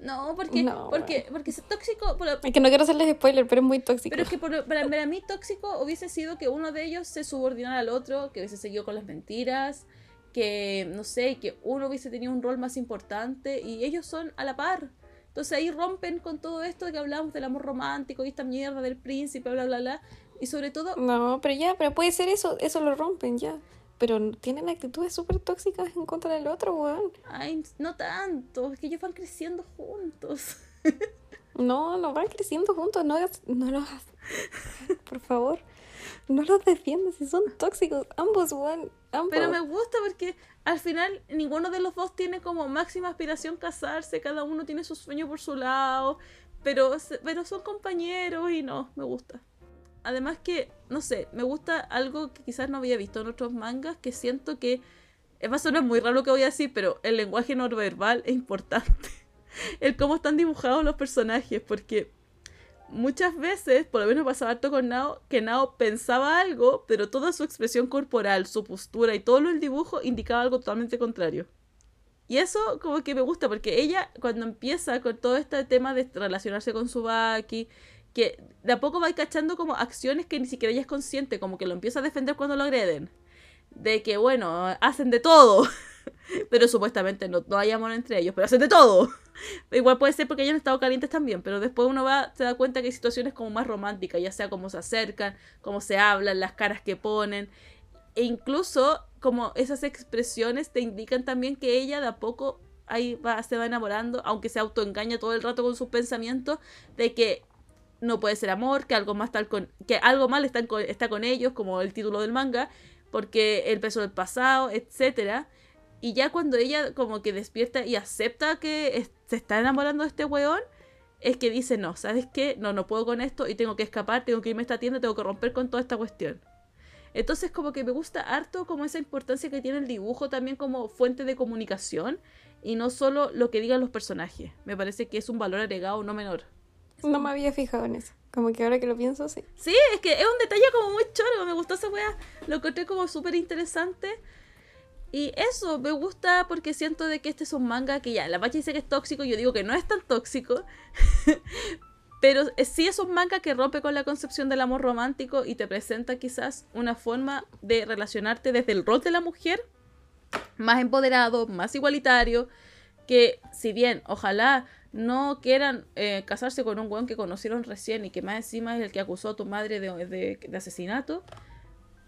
No, porque, No, porque, porque es tóxico, por- Es que no quiero hacerles spoiler, pero es muy tóxico. pero es que por- para, para mí tóxico hubiese sido que uno de ellos se subordinara al otro, que hubiese seguido con las mentiras, que no sé, que uno hubiese tenido un rol más importante y ellos son a la par. Entonces ahí rompen con todo esto de que hablamos del amor romántico y esta mierda del príncipe, bla, bla, bla. Y sobre todo, No, pero ya, pero puede ser eso, eso lo rompen ya. Pero tienen actitudes súper tóxicas en contra del otro, weón. ay, no tanto, es que ellos van creciendo juntos. No, no van creciendo juntos, no, no los Por favor, no los defiendas si son tóxicos. Ambos, weón, ambos. Pero me gusta porque al final ninguno de los dos tiene como máxima aspiración casarse, cada uno tiene su sueño por su lado, pero, pero son compañeros y no, me gusta. Además que, no sé, me gusta algo que quizás no había visto en otros mangas, que siento que, eh, va a sonar muy raro lo que voy a decir, pero el lenguaje no verbal es importante. El cómo están dibujados los personajes, porque muchas veces, por lo menos pasaba harto con Nao, que Nao pensaba algo, pero toda su expresión corporal, su postura y todo del dibujo indicaba algo totalmente contrario. Y eso como que me gusta, porque ella cuando empieza con todo este tema de relacionarse con Subaki, que de a poco va cachando como acciones que ni siquiera ella es consciente, como que lo empieza a defender cuando lo agreden. De que, bueno, hacen de todo. pero supuestamente no, no hay amor entre ellos, pero hacen de todo. Igual puede ser porque han estado calientes también, pero después uno va, se da cuenta que hay situaciones como más románticas, ya sea cómo se acercan, cómo se hablan, las caras que ponen. E incluso como esas expresiones te indican también que ella de a poco ahí va, se va enamorando, aunque se autoengaña todo el rato con sus pensamientos, de que no puede ser amor, que algo más tal con, que algo mal está, con, está con ellos, como el título del manga, porque el peso del pasado, etcétera. Y ya cuando ella como que despierta y acepta que se está enamorando de este weón, es que dice, no, ¿sabes qué? No, no puedo con esto y tengo que escapar, tengo que irme a esta tienda, tengo que romper con toda esta cuestión. Entonces como que me gusta harto como esa importancia que tiene el dibujo también como fuente de comunicación y no solo lo que digan los personajes. Me parece que es un valor agregado no menor. No me había fijado en eso. Como que ahora que lo pienso, sí. Sí, es que es un detalle como muy chorro, me gustó esa wea, lo encontré como súper interesante. Y eso, me gusta porque siento de que este es un manga que ya, la Pacha dice que es tóxico, yo digo que no es tan tóxico. Pero eh, sí es un manga que rompe con la concepción del amor romántico y te presenta quizás una forma de relacionarte desde el rol de la mujer más empoderado, más igualitario, que si bien ojalá no quieran eh, casarse con un weón que conocieron recién y que más encima es el que acusó a tu madre de, de- de asesinato,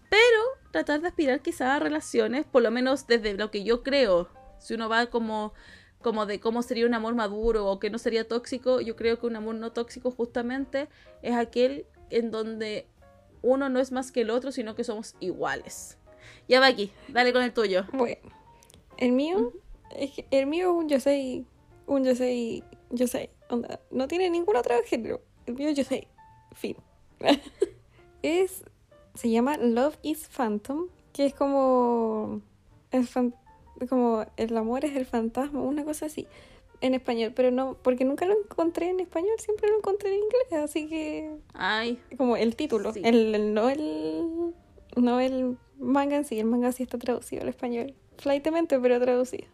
pero tratar de aspirar quizás a relaciones, por lo menos desde lo que yo creo, si uno va como como de cómo sería un amor maduro o que no sería tóxico, yo creo que un amor no tóxico justamente es aquel en donde uno no es más que el otro, sino que somos iguales. Ya va aquí, dale con el tuyo. Bueno, el mío, el mío es un Yosei, un Yosei, onda, no tiene ningún otro género. El mío es Yosei, fin. es, se llama Love is Phantom, que es como, el fan- como el amor es el fantasma, una cosa así, en español, pero no, porque nunca lo encontré en español, siempre lo encontré en inglés, así que Ay, como el título, Sí. el, el- no el no el manga en sí, el manga sí está traducido al español, flightmente pero traducido.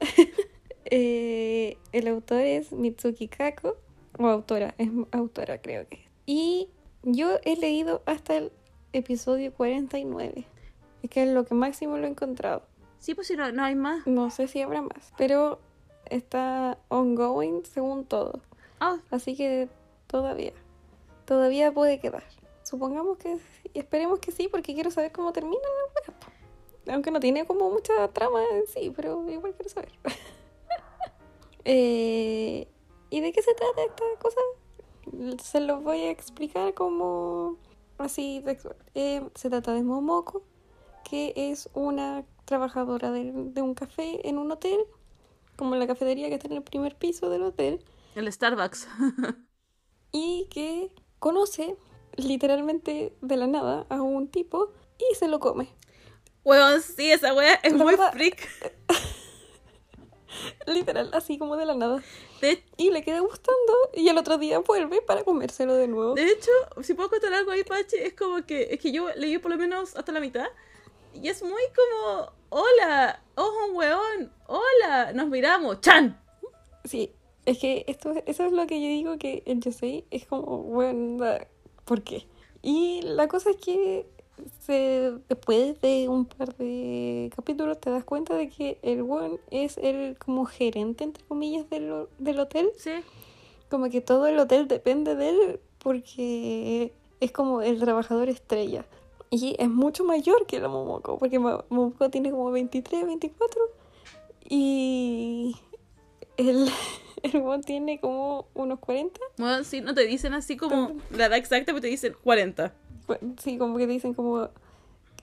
Eh, el autor es Mitsuki Kako, o autora, es autora creo que. Y yo he leído hasta el episodio 49, es que es lo que máximo lo he encontrado. sí, pues si no, no hay más. No sé si habrá más, pero está ongoing según todo. Ah, Así que todavía, todavía puede quedar. Supongamos que, esperemos que sí, porque quiero saber cómo termina la. Aunque no tiene como mucha trama en sí, pero igual quiero saber. Eh, ¿Y de qué se trata esta cosa? Se los voy a explicar como así textual. Eh, se trata de Momoko, que es una trabajadora de, de un café en un hotel, como la cafetería que está en el primer piso del hotel el Starbucks. y que conoce literalmente de la nada a un tipo y se lo come. Weón, sí, esa wea es La muy verdad- freak. Literal, así como de la nada. De, Y le queda gustando y el otro día vuelve para comérselo de nuevo. de hecho, si puedo contar algo ahí, Pachi, es como que, es que yo leí por lo menos hasta la mitad. Y es muy como, hola, ojo un weón, hola, nos miramos, chan. Sí, es que esto, eso es lo que yo digo que el Yosei es como, bueno, ¿por qué? Y la cosa es que se, después de un par de capítulos te das cuenta de que el weón es el como gerente, entre comillas, del, del hotel. Sí, Como que todo el hotel depende de él porque es como el trabajador estrella. Y es mucho mayor que la Momoko, porque Momoko tiene como 23, 24. Y el, el weón tiene como unos 40. bueno, sí, no te dicen así como la edad exacta, pero te dicen 40. Bueno, Sí, como que dicen como,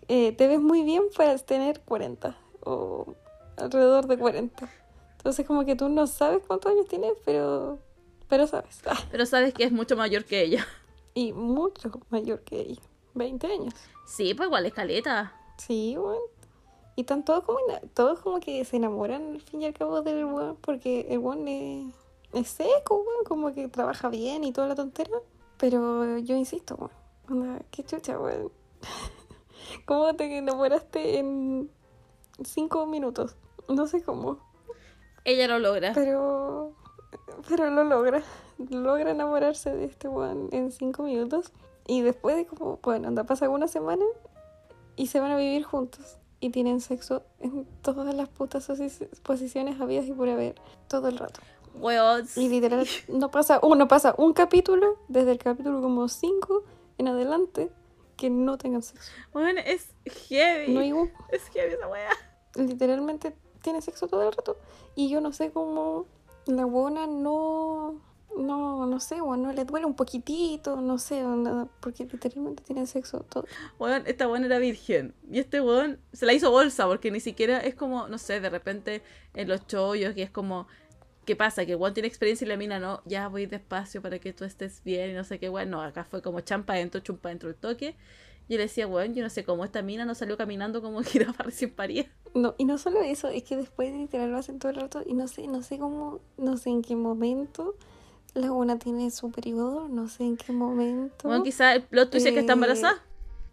eh, te ves muy bien para tener 40 o alrededor de 40. Entonces como que tú no sabes cuántos años tienes, pero, pero sabes. Ah, Pero sabes que es mucho mayor que ella. y mucho mayor que ella, 20 años. Sí, pues igual escaleta. Sí, weón. Y están todos como, todos como que se enamoran al fin y al cabo del weón, porque el weón es, es seco, weón, como que trabaja bien y toda la tontera. Pero yo insisto, weón, onda, qué chucha, weón. ¿Cómo te enamoraste en cinco minutos? No sé cómo, Ella lo logra. pero, pero lo logra. Logra enamorarse de este weón en cinco minutos. Y después de como, bueno, anda, pasa una semana y se van a vivir juntos. Y tienen sexo en todas las putas posi- posiciones habidas y por haber, todo el rato. Weón, Y literal, no pasa, uno pasa un capítulo, desde el capítulo como 5 en adelante, que no tengan sexo. Bueno, es heavy. No hay un, Es heavy esa wea. literalmente tiene sexo todo el rato. Y yo no sé cómo la buena no, no, no sé, o no le duele un poquitito, no sé, nada, porque literalmente tienen sexo todo. Weón, esta weón era virgen. Y este weón se la hizo bolsa porque ni siquiera es como, no sé, de repente en los chollos que es como, ¿qué pasa? Que weón tiene experiencia y la mina no, ya voy despacio para que tú estés bien y no sé qué weón. No, acá fue como champa dentro, chumpa dentro el toque. Y yo le decía, weón, yo no sé cómo esta mina no salió caminando como jirafa recién parida. No, y no solo eso, es que después literal lo hacen todo el rato y no sé, no sé cómo, no sé en qué momento la una tiene su periodo, no sé en qué momento. Weón, quizá el plot twist es que está Eh, embarazada.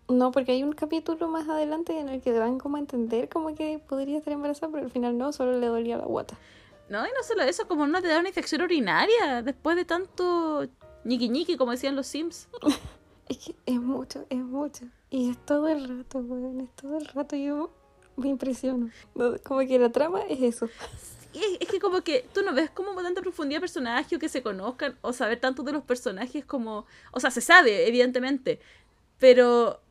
No, porque hay un capítulo más adelante en el que dan como a entender como que podría estar embarazada, pero al final no, solo le dolía la guata. No, y no solo eso, como no te da una infección urinaria después de tanto ñiqui ñiqui, como decían los Sims. Es que es mucho, es mucho. Y es todo el rato, weón, es todo el rato. Yo me impresiono. No, Como que la trama es eso. es, es que como que tú no ves como tanta profundidad de personaje o que se conozcan o saber tanto de los personajes como... O sea, se sabe, evidentemente, pero,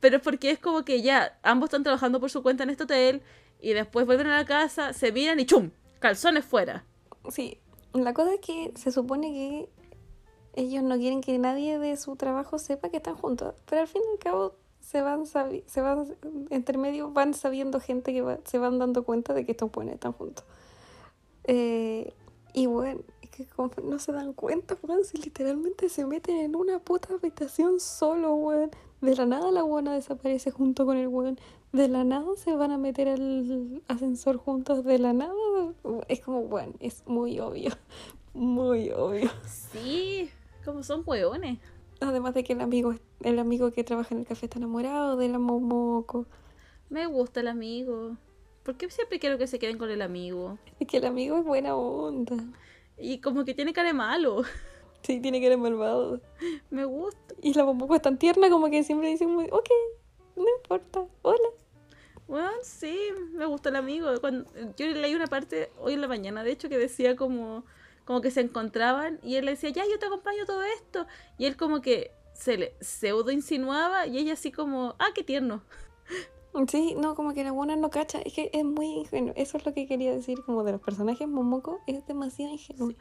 pero es porque es como que ya ambos están trabajando por su cuenta en este hotel y después vuelven a la casa, se miran y ¡chum! Calzones fuera. Sí, la cosa es que se supone que ellos no quieren que nadie de su trabajo sepa que están juntos, pero al fin y al cabo se van sabi- se van entre medio van sabiendo gente que va- se van dando cuenta de que estos buenos están juntos. Eh, y bueno, es que como no se dan cuenta, weón, si literalmente se meten en una puta habitación solo, weón. De la nada la buena desaparece junto con el weón. De la nada se van a meter al ascensor juntos. De la nada es como, bueno, es muy obvio. Muy obvio. Sí, como son hueones. Además de que el amigo, el amigo que trabaja en el café está enamorado de la Momoco. Me gusta el amigo. ¿Por qué siempre quiero que se queden con el amigo? Es que el amigo es buena onda. Y como que tiene cara de malo. Sí, tiene ser malvado. Me gusta. Y la Momoco es tan tierna como que siempre dice muy, ok, no importa, hola. Bueno, sí, me gusta el amigo. Cuando, yo leí una parte hoy en la mañana, de hecho, que decía como, como que se encontraban y él le decía, ya, yo te acompaño todo esto. Y él como que se le pseudo insinuaba y ella así como, ah, qué tierno. Sí, no, como que la buena no cacha. Es que es muy ingenuo. Eso es lo que quería decir, como de los personajes Momoco, es demasiado ingenuo. Sí.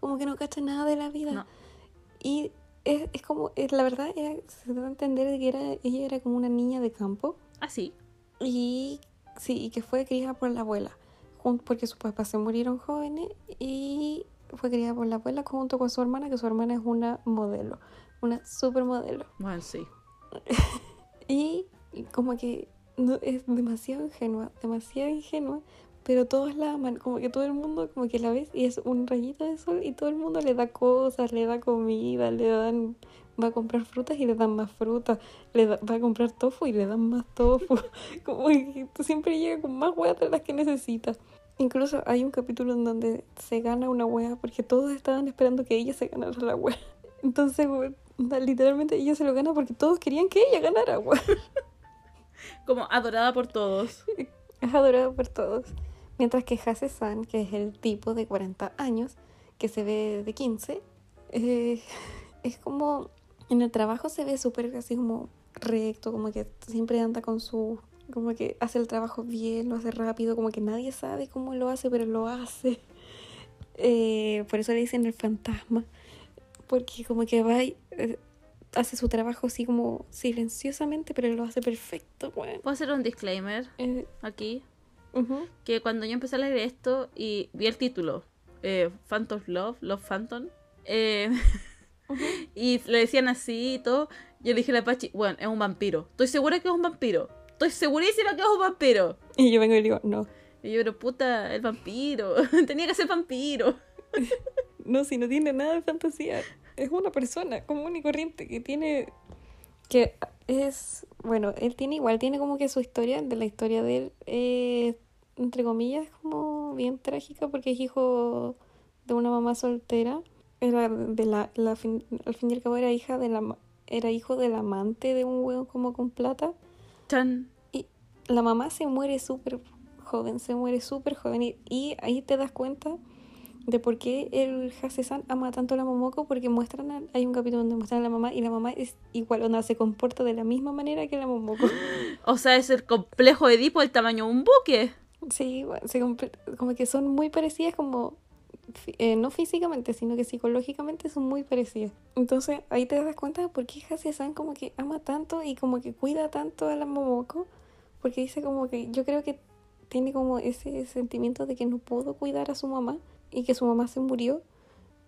Como que no cacha nada de la vida. No. Y es, es como, es, la verdad, era, se da a entender de que era, ella era como una niña de campo. Así. Y sí, y que fue criada por la abuela. Porque sus papás se murieron jóvenes y fue criada por la abuela junto con su hermana, que su hermana es una modelo, una supermodelo. Bueno, sí. Y como que no, es demasiado ingenua, demasiado ingenua, pero todos la aman, como que todo el mundo como que la ves y es un rayito de sol y todo el mundo le da cosas, le da comida, le dan, va a comprar frutas y le dan más frutas, le da- va a comprar tofu y le dan más tofu, como que siempre llega con más hueá de las que necesita. Incluso hay un capítulo en donde se gana una hueá porque todos estaban esperando que ella se ganara la hueá. Entonces, literalmente ella se lo gana porque todos querían que ella ganara, weón. Como adorada por todos. Es adorado por todos. Mientras que Hase-san, que es el tipo de 40 años, que se ve de 15, eh, es como. En el trabajo se ve súper así como recto, como que siempre anda con su. Como que hace el trabajo bien, lo hace rápido, como que nadie sabe cómo lo hace, pero lo hace. Eh, por eso le dicen el fantasma. Porque como que va y eh, hace su trabajo así como silenciosamente, pero lo hace perfecto, bueno. ¿Puedo hacer un disclaimer Eh, aquí? Que cuando yo empecé a leer esto y vi el título, eh, Phantom Love, Love Phantom, eh, y le decían así y todo, yo le dije a la Pachi, bueno, es un vampiro. Estoy segura que es un vampiro. Estoy segurísima que es un vampiro. Y yo vengo y digo, no. Y yo, pero puta, el vampiro. Tenía que ser vampiro. No, si no tiene nada de fantasía. Es una persona común y corriente que tiene. que es. Bueno, él tiene igual, tiene como que su historia, de la historia de él, eh, entre comillas, como bien trágica porque es hijo de una mamá soltera. Era de la. la fin- al fin y al cabo era hija de la. Era hijo del amante de un hueón como con plata. Y la mamá se muere súper joven, se muere súper joven. Y, y ahí te das cuenta de por qué el Hase-san ama tanto a la Momoko, porque muestran, a- hay un capítulo donde muestran a la mamá y la mamá es igual, onda, se comporta de la misma manera que la Momoko. O sea, es el complejo de Edipo del tamaño de un buque. Sí, se como que son muy parecidas como... eh, no físicamente, sino que psicológicamente son muy parecidas. Entonces ahí te das cuenta de por qué Hase-san como que ama tanto y como que cuida tanto a la Momoko. Porque dice como que yo creo que tiene como ese sentimiento de que no pudo cuidar a su mamá y que su mamá se murió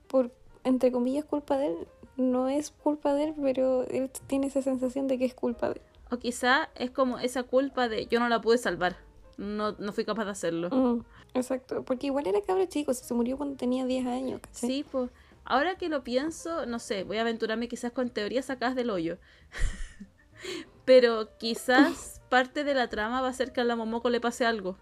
por, entre comillas, culpa de él. No es culpa de él, pero él tiene esa sensación de que es culpa de él. O quizá es como esa culpa de yo no la pude salvar. No, no fui capaz de hacerlo. Mm, exacto, porque igual era cabro chico, se murió cuando tenía 10 años. ¿cachai? Sí, pues. Ahora que lo pienso, no sé, voy a aventurarme quizás con teorías sacadas del hoyo. Pero quizás parte de la trama va a ser que a la Momoko le pase algo.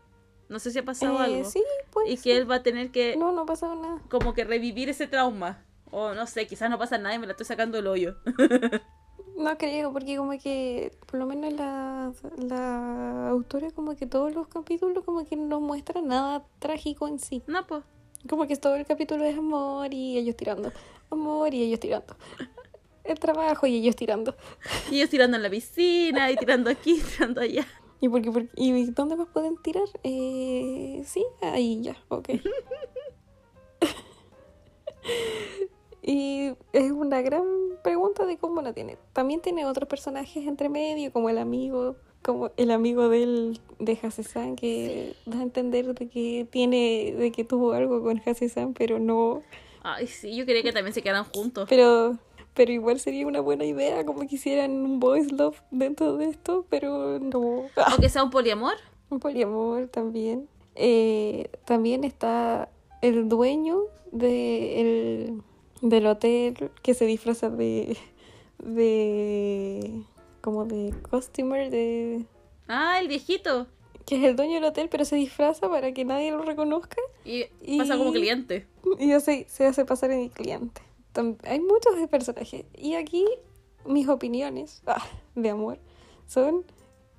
No sé si ha pasado Eh, algo. Sí, pues. y que él va a tener que No, no ha pasado nada. como que revivir ese trauma. O no sé, quizás no pasa nada y me la estoy sacando del hoyo. No creo, porque como que, por lo menos la, la autora, como que todos los capítulos, como que no muestra nada trágico en sí. No, pues. Como que todo el capítulo es amor y ellos tirando. Amor y ellos tirando. El trabajo y ellos tirando. Y ellos tirando en la piscina y tirando aquí, tirando allá. ¿Y, por qué, por- ¿Y dónde más pueden tirar? Eh, sí, ahí ya, ok. y es una gran pregunta de cómo la tiene. También tiene otros personajes entre medio, como el amigo, como el amigo del, de Hasesan, que da a entender de que tiene, de que tuvo algo con Hasesan, pero no, Ay, sí, yo quería que también se quedaran juntos. pero, pero igual sería una buena idea, como que hicieran un boys love dentro de esto, pero no. O que sea un poliamor. Un poliamor también. Eh, también está el dueño de el- del hotel que se disfraza de. de. como de customer, de. Ah, el viejito. que es el dueño del hotel, pero se disfraza para que nadie lo reconozca Y, Y- pasa como cliente. y hace- se hace pasar en el cliente. Hay muchos de personajes. Y aquí mis opiniones ah, de amor son.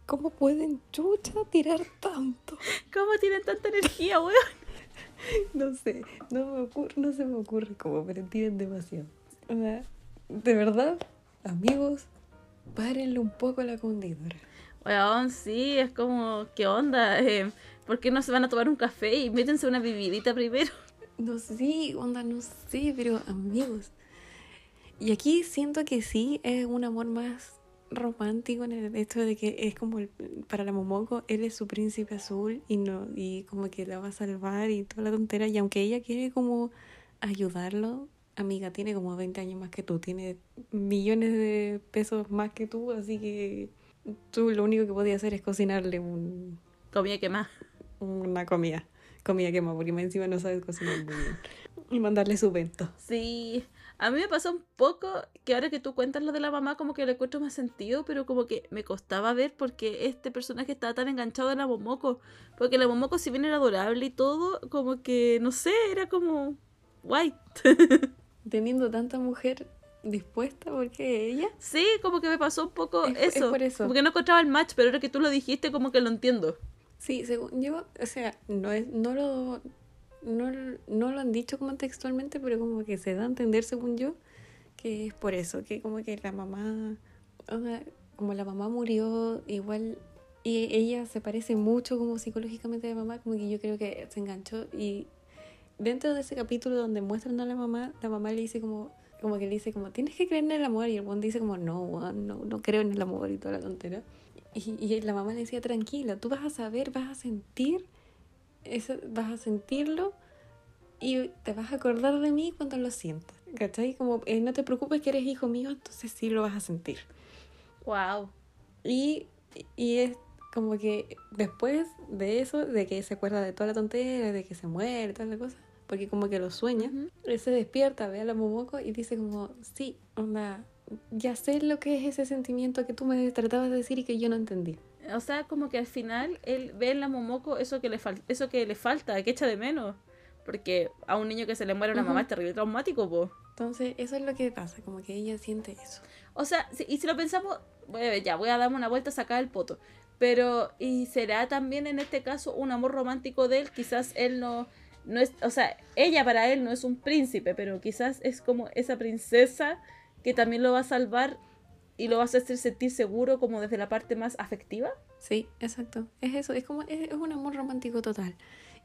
¿Cómo pueden chucha tirar tanto? ¿Cómo tienen tanta energía, weón? No sé, no, me ocurre, no se me ocurre cómo, pero tienen demasiado. De verdad, amigos, párenle un poco a la condidora. Weón, sí, es como, ¿qué onda? Eh, ¿Por qué no se van a tomar un café y métense una bebidita primero? No sé, onda, no sé, pero amigos. Y aquí siento que sí es un amor más romántico en el hecho de que es como el- para la Momoko él es su príncipe azul y no y como que la va a salvar y toda la tontera y aunque ella quiere como ayudarlo amiga tiene como 20 años más que tú tiene millones de pesos más que tú así que tú lo único que podías hacer es cocinarle un, Comida que más. una comida comida que más porque más encima no sabes cocinar muy bien y mandarle su vento Sí, a mí me pasó un poco que ahora que tú cuentas lo de la mamá, como que le encuentro más sentido, pero como que me costaba ver porque este personaje estaba tan enganchado en la Momoko. Porque la Momoko, si bien era adorable y todo, como que, no sé, era como guay. teniendo tanta mujer dispuesta porque ella Sí, como que me pasó un poco Es- es eso. por eso. Como que no encontraba el match, pero ahora que tú lo dijiste, como que lo entiendo. Sí según yo o sea no es no lo no, no lo han dicho como textualmente pero como que se da a entender según yo que es por eso que como que la mamá como la mamá murió igual y ella se parece mucho como psicológicamente a la mamá como que yo creo que se enganchó y dentro de ese capítulo donde muestran a la mamá la mamá le dice como como que le dice como tienes que creer en el amor y el buen dice como no no no creo en el amor y toda la tontera y, y la mamá le decía tranquila tú vas a saber vas a sentir eso vas a sentirlo y te vas a acordar de mí cuando lo sientas ¿cachai? como eh, no te preocupes que eres hijo mío entonces sí lo vas a sentir Wow. y, y es como que después de eso, de que se acuerda de toda la tontera, de que se muere, toda la cosa, porque como que lo sueña, él se despierta, ve a la Momoko y dice como, sí, onda, ya sé lo que es ese sentimiento que tú me tratabas de decir y que yo no entendí. O sea, como que al final él ve en la Momoko eso que le, fal- eso que le falta, que echa de menos. Porque a un niño que se le muere una Ujú. mamá es terrible traumático, po. Entonces, eso es lo que pasa, como que ella siente eso. O sea, si- y si lo pensamos, bueno, ya voy a darme una vuelta a sacar el poto. Pero, ¿y será también en este caso un amor romántico de él? Quizás él no, no es, o sea, ella para él no es un príncipe, pero quizás es como esa princesa que también lo va a salvar y lo va a hacer sentir seguro como desde la parte más afectiva. Sí, exacto. Es eso, es como, es, es un amor romántico total.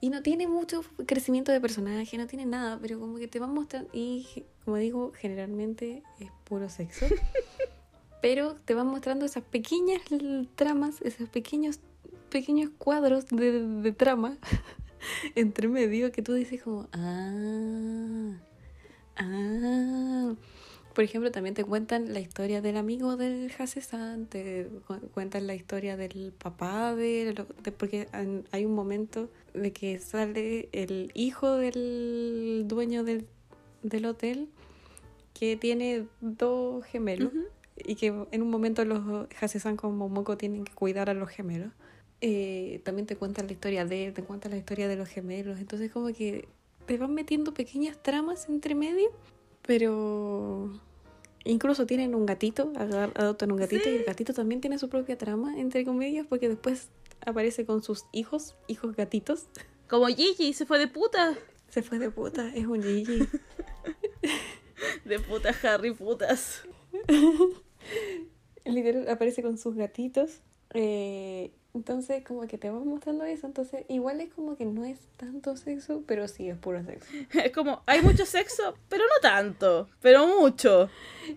Y no tiene mucho crecimiento de personaje, no tiene nada, pero como que te van mostrando, y como digo, generalmente es puro sexo, pero te van mostrando esas pequeñas tramas, esos pequeños, pequeños cuadros de, de trama entre medio que tú dices como, ah, ah. Por ejemplo, también te cuentan la historia del amigo del Hasesan, te cu- cuentan la historia del papá de, de- porque hay un momento de que sale el hijo del dueño del, del hotel que tiene dos gemelos y que en un momento los Hasesan con Momoko tienen que cuidar a los gemelos. Eh, también te cuentan la historia de él, te cuentan la historia de los gemelos, entonces como que te van metiendo pequeñas tramas entre medio, pero Incluso tienen un gatito, adoptan un gatito y el gatito también tiene su propia trama, entre comillas, porque después aparece con sus hijos, hijos gatitos. Como Gigi se fue de puta. Se fue de puta, es un Gigi. De puta Harry putas. Literal aparece con sus gatitos. Eh, entonces, como que te va mostrando eso. Entonces, igual es como que no es tanto sexo, pero sí es puro sexo. Es como, hay mucho sexo, pero no tanto, pero mucho.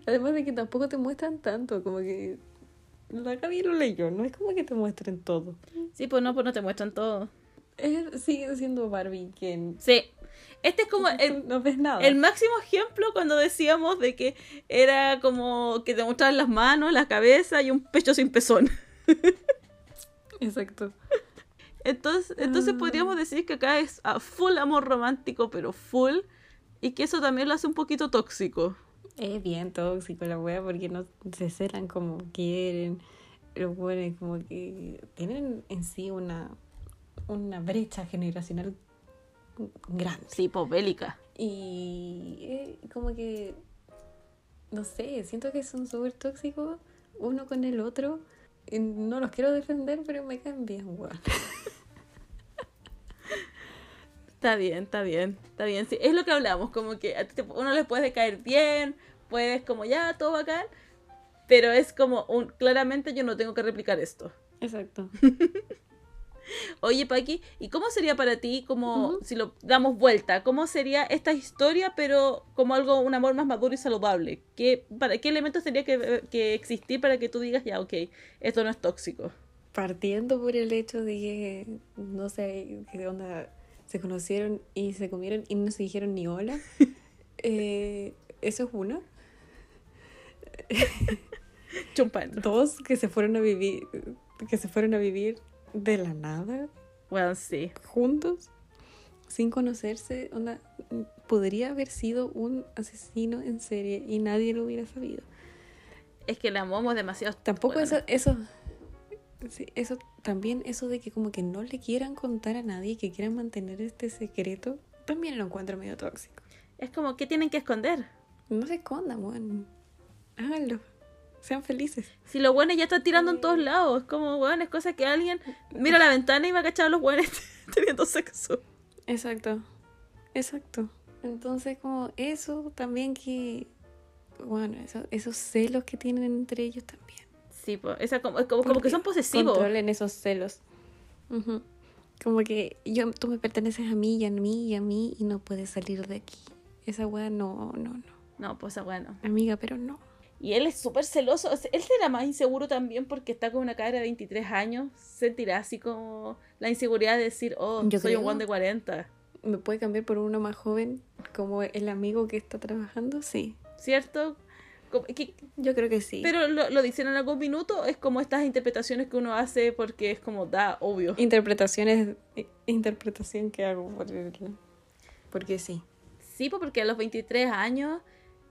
Además de que tampoco te muestran tanto, como que. La Gaby lo leyó, no es como que te muestren todo. Sí, pues no, pues no te muestran todo. Es, sigue siendo Barbie quien. Sí. Este es como el, no ves nada. el máximo ejemplo cuando decíamos de que era como que te mostraban las manos, la cabeza y un pecho sin pezón. Exacto. Entonces, entonces Ah. podríamos decir que acá es a full amor romántico, pero full. Y que eso también lo hace un poquito tóxico. Es bien tóxico la wea porque no se celan como quieren. Los buenos como que tienen en sí una, una brecha generacional grande. Sí, bélica. Y eh, como que, no sé, siento que son súper tóxicos uno con el otro. Y no los quiero defender, pero me caen bien, weón. Está bien, está bien, está bien. Sí, es lo que hablamos, como que a ti te- uno le puede caer bien, puedes como ya, todo bacán, pero es como un, claramente yo no tengo que replicar esto. Exacto. Oye, Paqui, ¿y cómo sería para ti, como si lo damos vuelta, cómo sería esta historia, pero como algo, un amor más maduro y saludable? ¿Qué, para, ¿qué elementos tendría que, que existir para que tú digas, ya, ok, esto no es tóxico? Partiendo por el hecho de que, no sé, qué onda, se conocieron y se comieron y no se dijeron ni hola. eh, eso es uno. Dos, que se fueron a vivir, que se fueron a vivir de la nada, Bueno, sí. juntos, sin conocerse. Onda, podría haber sido un asesino en serie y nadie lo hubiera sabido. Es que la amamos demasiado. Tampoco Bueno, eso, eso, sí, eso, también eso de que como que no le quieran contar a nadie, que quieran mantener este secreto, también lo encuentro medio tóxico. Es como, ¿qué tienen que esconder? No se escondan, weón. Háganlo. Sean felices. Si los buenos ya están tirando en todos lados, es como, weón, es cosa que alguien mira la ventana y va a cachar a los buenos teniendo sexo. Exacto. Exacto. Entonces, como eso también que, bueno, eso, esos celos que tienen entre ellos también. Sí, pues, esa como, como, como que son posesivos. Controlen esos celos. Como que yo, tú me perteneces a mí y a mí y a mí y no puedes salir de aquí. Esa weá no, no, no. No, pues bueno. Amiga, pero no. Y él es súper celoso. o sea, él será más inseguro también porque está con una cara de 23 años. Sentirá así como la inseguridad de decir, oh, Yo soy un guan de 40. ¿Me puede cambiar por uno más joven como el amigo que está trabajando? Sí. ¿Cierto? Que- Yo creo que sí. pero lo, lo dicen en algún minuto. Es como estas interpretaciones que uno hace porque es como, da, obvio. Interpretaciones, interpretación que hago por el- porque sí. Sí, pues porque a los 23 años,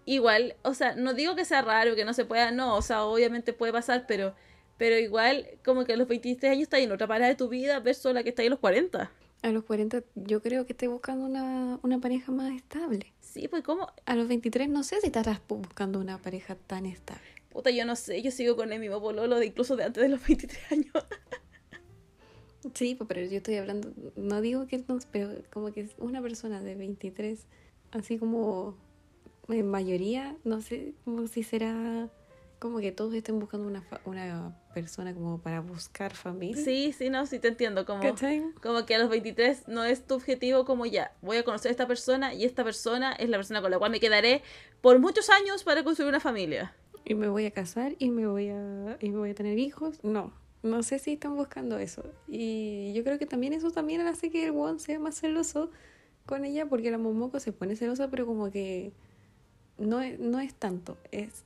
igual, o sea, no digo que sea raro, que no se pueda, no, o sea, obviamente puede pasar, pero, pero igual, como que a los 23 años está en otra parada de tu vida versus la que está ahí a los 40. A los 40 yo creo que estoy buscando una, una pareja más estable. Sí, pues como, A los 23 no sé si estarás buscando una pareja tan estable. puta, yo no sé, yo sigo con el mismo pololo de incluso de antes de los 23 años. Sí, pues, pero yo estoy hablando, no digo que no, pero como que es una persona de 23, así como en mayoría, no sé como si será como que todos estén buscando una, fa- una persona como para buscar familia. Sí, sí, no, sí te entiendo, como, como que a los 23 no es tu objetivo como ya, voy a conocer a esta persona y esta persona es la persona con la cual me quedaré por muchos años para construir una familia. Y me voy a casar y me voy a, y me voy a tener hijos. No, no sé si están buscando eso. Y yo creo que también eso también hace que el one sea más celoso con ella, porque la Momoko se pone celosa, pero como que no es, no es tanto, es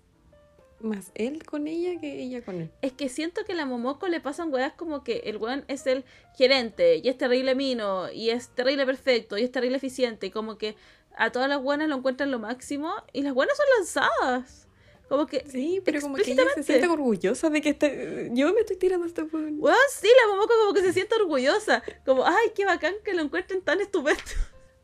más él con ella que ella con él. Es que siento que a la Momoko le pasan weas como que el weón es el gerente y es terrible mino y es terrible perfecto y es terrible eficiente y como que a todas las buenas lo encuentran lo máximo y las buenas son lanzadas. Como que, Sí, pero como que ella se siente orgullosa de que este, yo me estoy tirando a este weón. weón, sí, la Momoko como que se siente orgullosa. Como, ay, qué bacán que lo encuentren tan estupendo.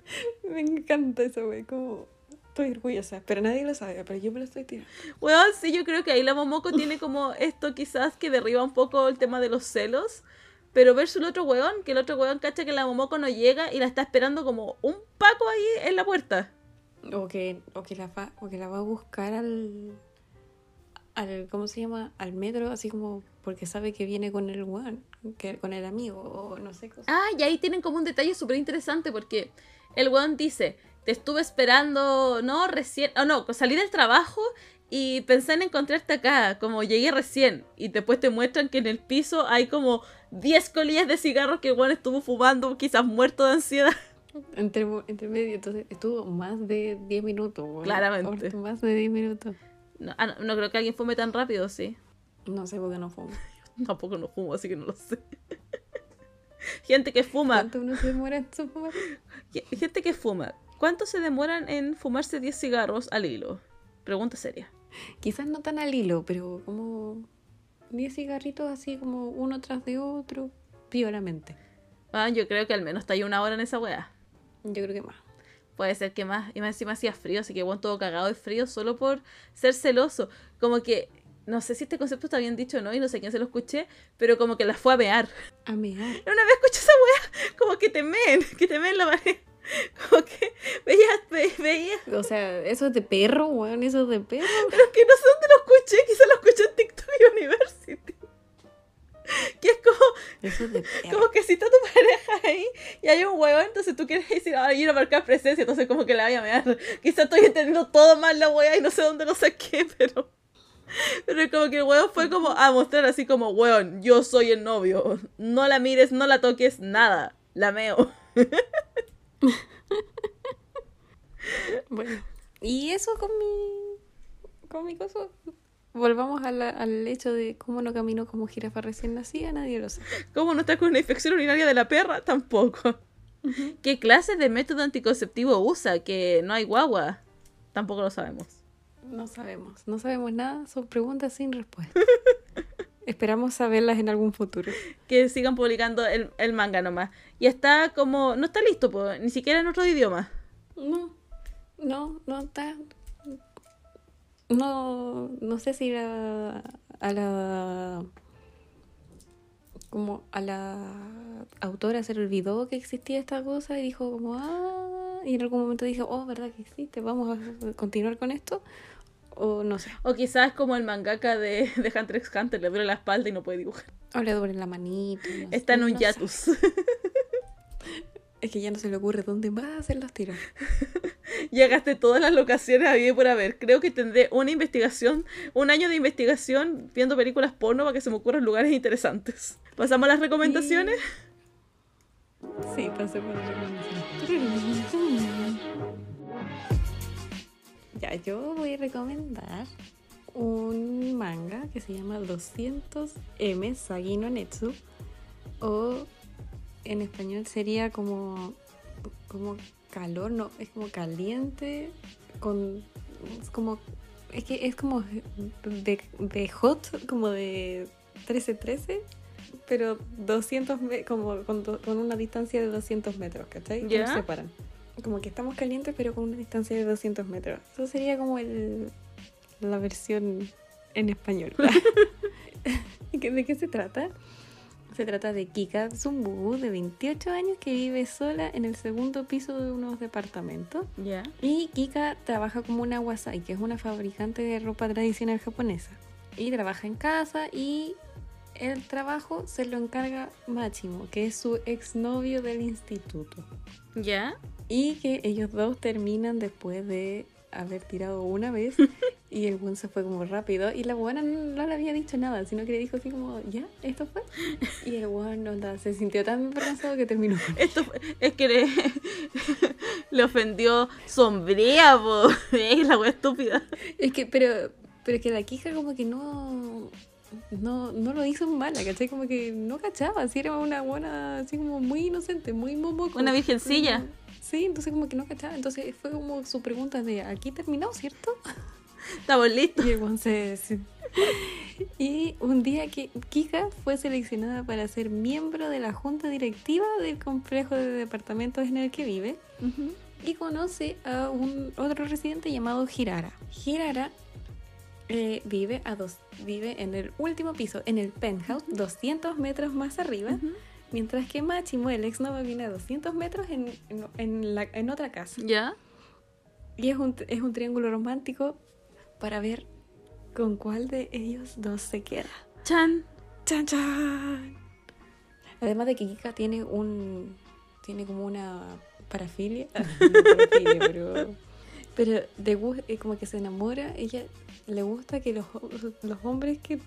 Me encanta eso, güey, como Estoy orgullosa, pero nadie lo sabe, pero yo me lo estoy tirando. Weón, sí, yo creo que ahí la Momoko tiene como esto quizás que derriba un poco el tema de los celos. Pero versus el otro weón, que el otro weón cacha que la Momoko no llega y la está esperando como un paco ahí en la puerta. O que, o que, la, va, o que la va a buscar al, al. ¿Cómo se llama? Al metro, así como porque sabe que viene con el weón, que, con el amigo, o no sé. Cosa. Ah, y ahí tienen como un detalle súper interesante porque el weón dice: Te estuve esperando, no, recién. O no, salí del trabajo y pensé en encontrarte acá, como llegué recién. Y después te muestran que en el piso hay como 10 colillas de cigarros que weón estuvo fumando, quizás muerto de ansiedad. Entre, entre medio, entonces estuvo más de 10 minutos. weón. Claramente. Más de 10 minutos. No, ah, no, no creo que alguien fume tan rápido, sí. No sé por qué no fumo. Tampoco no fumo, así que no lo sé. Gente que fuma. ¿Cuánto uno se demora en su fumar? Ge- Gente que fuma. ¿Cuánto se demoran en fumarse 10 cigarros al hilo? Pregunta seria. Quizás no tan al hilo, pero como 10 cigarritos así como uno tras de otro, pioramente. Ah, yo creo que al menos está ahí una hora en esa weá. Yo creo que más. Puede ser que más. Y más encima hacía frío, así que bueno, todo cagado de frío solo por ser celoso. Como que, no sé si este concepto está bien dicho o no, y no sé quién se lo escuché, pero como que la fue a mear. A mear. Una vez escuché esa wea, como que te meen, que te meen la pared. Como que veía, ve- veía, O sea, eso es de perro, weón, eso es de perro. pero que no sé dónde lo escuché, quizá lo escuché en TikTok University. Que es como, Eso es de perro. como que si está tu pareja ahí y hay un huevo, entonces tú quieres decir, ah, ir a marcar presencia, entonces como que la voy a mear. Quizá estoy entendiendo todo mal la wea y no sé dónde lo saqué, pero. Pero como que el huevo fue como a mostrar así como, weón, yo soy el novio. No la mires, no la toques, nada. La meo. Bueno, y eso con mi. con mi cosa. Volvamos a la- al hecho de cómo no caminó como jirafa recién nacida, nadie lo sabe. ¿Cómo no está con una infección urinaria de la perra? Tampoco. ¿Qué clase de método anticonceptivo usa? Que no hay guagua. Tampoco lo sabemos. No sabemos, no sabemos nada, son preguntas sin respuesta. Esperamos saberlas en algún futuro. Que sigan publicando el, el manga nomás. Y está como. No está listo, po, ni siquiera en otro idioma. No, no, no está. No, no sé si la, a la. Como a la autora se le olvidó que existía esta cosa y dijo, como, ah. Y en algún momento dijo, oh, ¿verdad que existe? ¿Vamos a continuar con esto? O no sé. O quizás como el mangaka de, de Hunter x Hunter, le duele la espalda y no puede dibujar. O le duele la no sé, Está en un no sé. hiatus. Es que ya no se le ocurre dónde va a hacer los tiros. Llegaste todas las locaciones a y por haber. Creo que tendré una investigación, un año de investigación viendo películas porno para que se me ocurran lugares interesantes. ¿Pasamos a las recomendaciones? Sí, pasemos a la Ya, yo voy a recomendar un manga que se llama 200M Sagi no Netsu o en español sería como como calor, no, es como caliente con es como es que es como de, de hot, como de 13-13 pero 200 me- como con, con una distancia de 200 metros, ¿cachai? Que Ya. nos separan. Como que estamos calientes, pero con una distancia de 200 metros. Eso sería como el, la versión en español. ¿Y qué- ¿De qué se trata? Se trata de Kika Zumbu, de 28 años, que vive sola en el segundo piso de unos departamentos. Ya. Y Kika trabaja como una wasai, que es una fabricante de ropa tradicional japonesa. Y trabaja en casa y el trabajo se lo encarga Machimo, que es su exnovio del instituto. ¿Ya? Y que ellos dos terminan después de haber tirado una vez y el buen se fue como rápido y la buena no, le había dicho nada, sino que le dijo así como, ya, esto fue. Y el buen onda, se sintió tan avergonzado que terminó. Esto fue- es que le, le ofendió sombría. Es la wea estúpida. Es que, pero, pero es que la quija como que no, no, no lo hizo mala, ¿cachai? Como que no cachaba, así era una buena, así como muy inocente, muy momoco. Una virgencilla. Sí, entonces como que no cachaba, entonces fue como su pregunta de, aquí terminó, ¿cierto? Estamos listos. Y se- Y un día que Kika fue seleccionada para ser miembro de la junta directiva del complejo de departamentos en el que vive. y conoce a un otro residente llamado Hirara. Hirara eh, vive, a dos, vive en el último piso, en el penthouse, 200 metros más arriba, Ujú. Mientras que Machimo, el ex novio, viene a 200 metros en, en, en la- en otra casa. ¿Ya? Y es un, es un triángulo romántico para ver con cuál de ellos dos se queda. Chan. ¡Chan, chan! Además de que Kika tiene un. Tiene como una parafilia. No parafilia, pero. Pero de eh, como que se enamora, ella le gusta que los, los hombres que.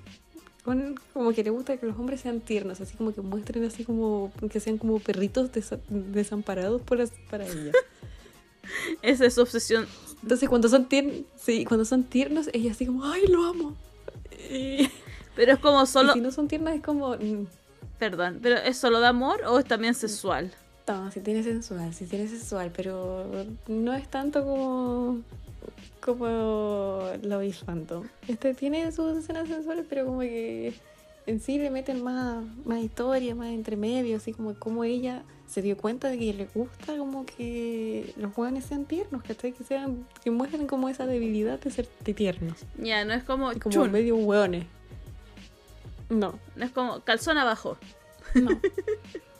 Como que le gusta que los hombres sean tiernos, así como que muestren así como. que sean como perritos desa- desamparados por as- para ella. Esa es su obsesión. Entonces cuando son tiernos, sí, cuando son tiernos, ella así como, ¡ay, lo amo! Y, Pero es como y solo. si no son tiernas es como, mm, Perdón, ¿pero es solo de amor o es también sexual? No, sí tiene sensual, sí tiene sensual, pero no es tanto como como Love is Phantom. Este tiene sus escenas sensuales, pero como que en sí le meten más, más historia, más entre medio, así como como ella se dio cuenta de que le gusta como que los jóvenes sean tiernos, ¿cachai? Que sean, que muestren como esa debilidad de ser de tiernos. Ya, no es como. Como chun, medio hueones. No, No es como calzón abajo. no.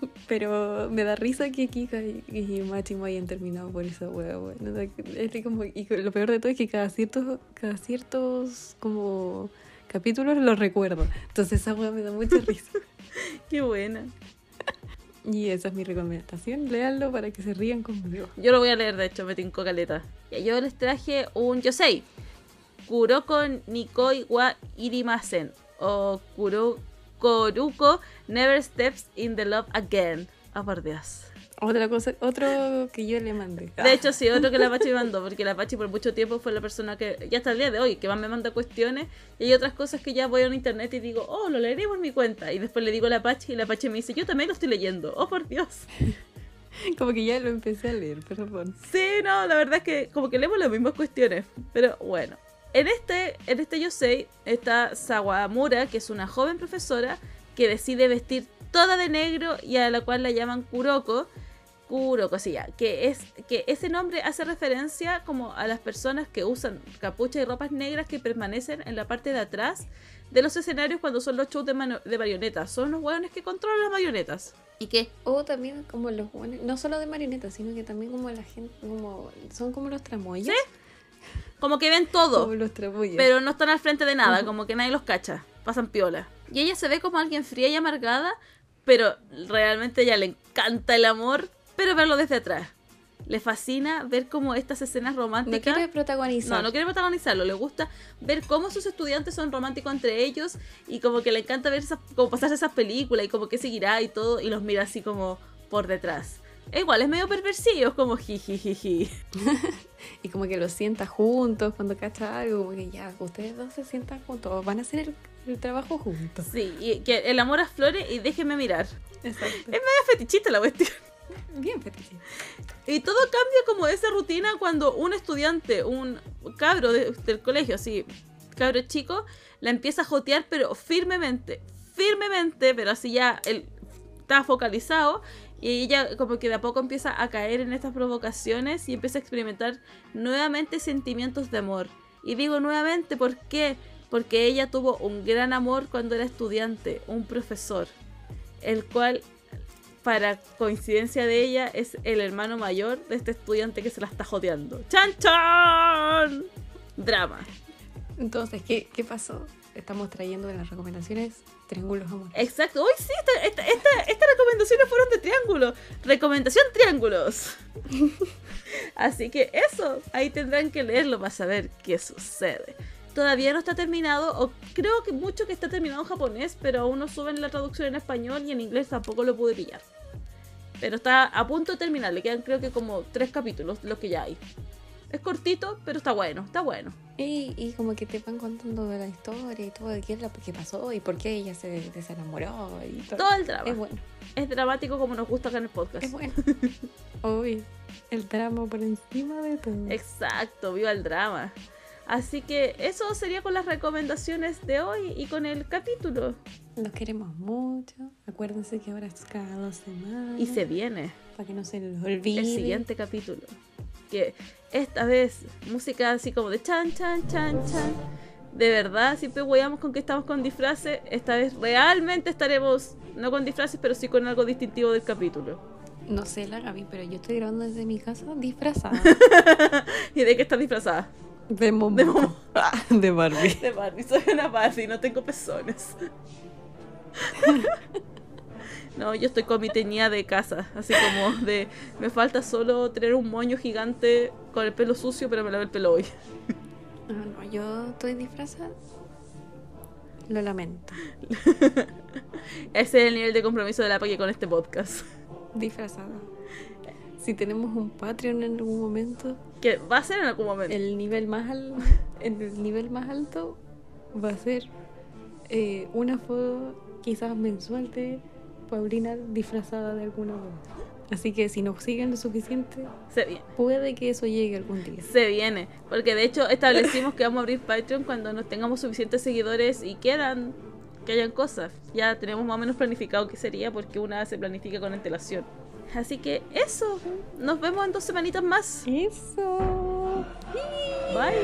Pero me da risa que Kika y, y Máximo hayan terminado por esa hueá, weón. O sea, que es como, y lo peor de todo es que cada ciertos, cada ciertos como capítulos los recuerdo. Entonces esa hueá me da mucha risa. Qué buena. Y esa es mi recomendación. Léanlo para que se rían conmigo. Yo lo voy a leer, de hecho, me tinco caleta. Ya, yo les traje un Yosei. Kuroko Nikoi wa Irimasen. O Kuro, Koruko Never Steps in the Love Again. Oh, por Dios. Otra cosa, otro que yo le mandé. De hecho, sí, otro que la Pachi me mandó, porque la Pachi por mucho tiempo fue la persona que, ya hasta el día de hoy, que más me manda cuestiones, y hay otras cosas que ya voy a internet y digo, oh, lo leeré por mi cuenta, y después le digo a la Pachi, y la Pachi me dice, yo también lo estoy leyendo, oh, por Dios. Como que ya lo empecé a leer, perdón. Sí, no, la verdad es que como que leemos las mismas cuestiones, pero bueno. En este, en este Yosei está Sawamura, que es una joven profesora que decide vestir toda de negro y a la cual la llaman Kuroko. Kuroko, sí, ya, que es que ese nombre hace referencia como a las personas que usan capucha y ropas negras que permanecen en la parte de atrás de los escenarios cuando son los shows de, de marionetas. Son los hueones que controlan las marionetas. ¿Y qué? O también como los buenos, no solo de marionetas, sino que también como la gente, como son como los tramoyas. Como que ven todo. Como los pero no están al frente de nada, como que nadie los cacha, pasan piola. Y ella se ve como alguien fría y amargada, pero realmente a ella le encanta el amor, pero verlo desde atrás. Le fascina ver como estas escenas no románticas. quiere protagonizar. No, no quiere protagonizarlo, le gusta ver cómo sus estudiantes son románticos entre ellos y como que le encanta ver esas, como pasarse esas películas y como que seguirá y todo y los mira así como por detrás. Igual, es medio perversillo, es como jijijiji. Y como que los sienta juntos cuando cacha algo, como que ya, ustedes dos se sientan juntos, van a hacer el, el trabajo juntos. Sí, y que el amor aflore y déjeme mirar. Exacto. Es medio fetichista la cuestión. Bien, fetiche. Y todo cambia como esa rutina cuando un estudiante, un cabro de- del colegio, así, cabro chico, la empieza a jotear, pero firmemente, firmemente, pero así ya él está focalizado. Y ella como que de a poco empieza a caer en estas provocaciones y empieza a experimentar nuevamente sentimientos de amor. Y digo nuevamente, ¿por qué? Porque ella tuvo un gran amor cuando era estudiante, un profesor, el cual para coincidencia de ella, es el hermano mayor de este estudiante que se la está jodeando. ¡Chan, chan! Drama. Entonces, ¿qué, ¿qué pasó? Estamos trayendo en las recomendaciones triángulos. Exacto. Uy, sí, esta- esta- esta- estas recomendaciones fueron de triángulo. Recomendación triángulos. Así que eso, ahí tendrán que leerlo para saber qué sucede. Todavía no está terminado, o creo que mucho que está terminado en japonés, pero aún no suben la traducción en español y en inglés tampoco lo pude pillar. Pero está a punto de terminar, le quedan creo que como tres capítulos los que ya hay. Es cortito, pero está bueno, está bueno. Y, y como que te van contando de la historia y todo, de qué es lo que pasó y por qué ella se desenamoró y todo. Todo el drama. Es bueno, Es dramático como nos gusta acá en el podcast. es bueno. Uy, el drama por encima de todo. Exacto, viva el drama. Así que eso sería con las recomendaciones de hoy y con el capítulo. Nos queremos mucho. Acuérdense que ahora es cada dos semanas. Y se viene Para que no se les olvide. el siguiente capítulo. Que esta vez música así como de chan, chan, chan, chan. De verdad, siempre hueamos con que estamos con disfraces. Esta vez realmente estaremos, no con disfraces, pero sí con algo distintivo del capítulo. No sé la Gaby, pero yo estoy grabando desde mi casa disfrazada. ¿Y de qué estás disfrazada? De Momo. De Momo. de Barbie. De Barbie, soy una Barbie, no tengo pezones. No, yo estoy con mi teñida de casa, así como de... Me falta solo tener un moño gigante con el pelo sucio, pero me lavé el pelo hoy. No, no, yo estoy disfrazada. Lo lamento. Ese es el nivel de compromiso de la Paqui con este podcast. Disfrazada. Si tenemos un Patreon en algún momento, Que va a ser en algún momento. el nivel más al- el nivel más alto va a ser eh, una foto quizás mensual de Paulina disfrazada de alguna cosa. Así que si nos siguen lo suficiente, Se viene. puede que eso llegue algún día. Se viene. Porque de hecho establecimos que vamos a abrir Patreon cuando nos tengamos suficientes seguidores y quieran que hayan cosas. Ya tenemos más o menos planificado qué sería porque una se planifica con antelación. Así que eso. Nos vemos en dos semanitas más. Eso. Bye.